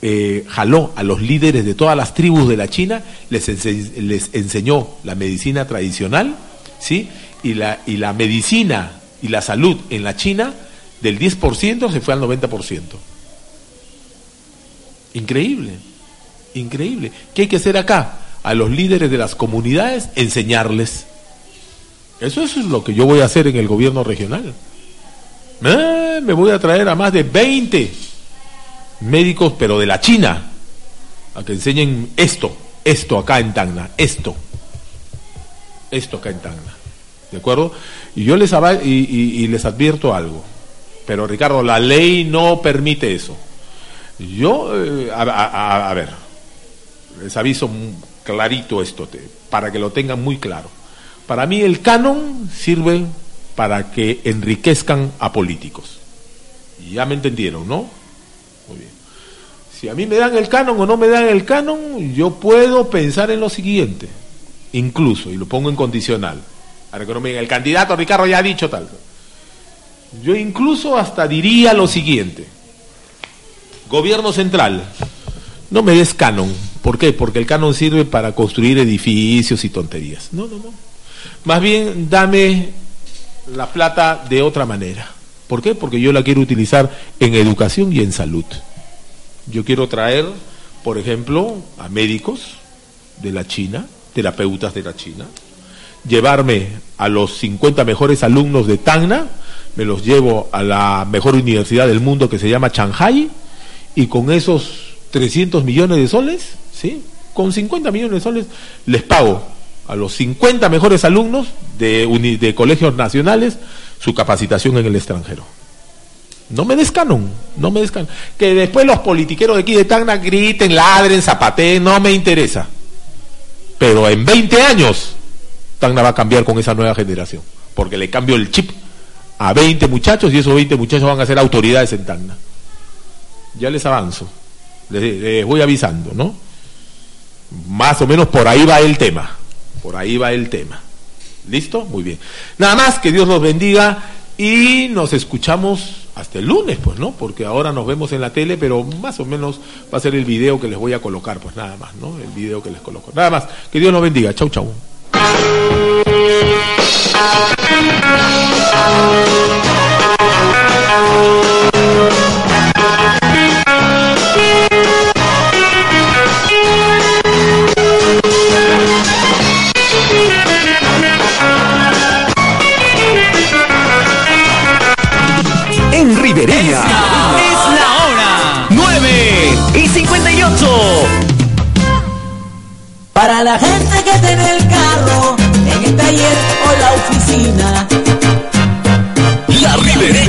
eh, jaló a los líderes de todas las tribus de la China, les, les enseñó la medicina tradicional, ¿sí? Y la, y la medicina y la salud en la China del 10% se fue al 90%. Increíble, increíble. ¿Qué hay que hacer acá? A los líderes de las comunidades enseñarles. Eso, es lo que yo voy a hacer en el gobierno regional. Eh, me voy a traer a más de 20 médicos, pero de la China, a que enseñen esto, esto acá en Tacna, esto, esto acá en Tacna. ¿De acuerdo? Y yo les, y, y les advierto algo. Pero Ricardo, la ley no permite eso. Yo, eh, a, ver, les aviso clarito esto, para que lo tengan muy claro. Para mí el canon sirve para que enriquezcan a políticos. Ya me entendieron, ¿no? Muy bien. Si a mí me dan el canon o no me dan el canon, yo puedo pensar en lo siguiente, incluso, y lo pongo en condicional. Para que no me digan, el candidato Ricardo ya ha dicho tal. Yo incluso hasta diría lo siguiente. Gobierno central, no me des canon. ¿Por qué? Porque el canon sirve para construir edificios y tonterías. No, no, no. Más bien dame la plata de otra manera. ¿Por qué? Porque yo la quiero utilizar en educación y en salud. Yo quiero traer, por ejemplo, a médicos de la China, terapeutas de la China. llevarme a los 50 mejores alumnos de Tacna, me los llevo a la mejor universidad del mundo que se llama Shanghai, y con esos 300 millones de soles, ¿sí? Con 50 millones de soles les pago a los 50 mejores alumnos de, colegios nacionales su capacitación en el extranjero. No me descanon, no me descanon. Que después los politiqueros de aquí de Tacna griten, ladren, zapateen, no me interesa. Pero en 20 años, Tacna va a cambiar con esa nueva generación. Porque le cambio el chip a 20 muchachos y esos 20 muchachos van a ser autoridades en Tacna. Ya les avanzo, les, les voy avisando, ¿no? Más o menos por ahí va el tema. Por ahí va el tema. ¿Listo? Muy bien. Nada más, que Dios los bendiga y nos escuchamos hasta el lunes, pues, ¿no? Porque ahora nos vemos en la tele, pero más o menos va a ser el video que les voy a colocar, pues nada más, ¿no? El video que les coloco. Nada más, que Dios los bendiga. Chau, chau. En Rivera es la hora nueve y cincuenta y ocho para la.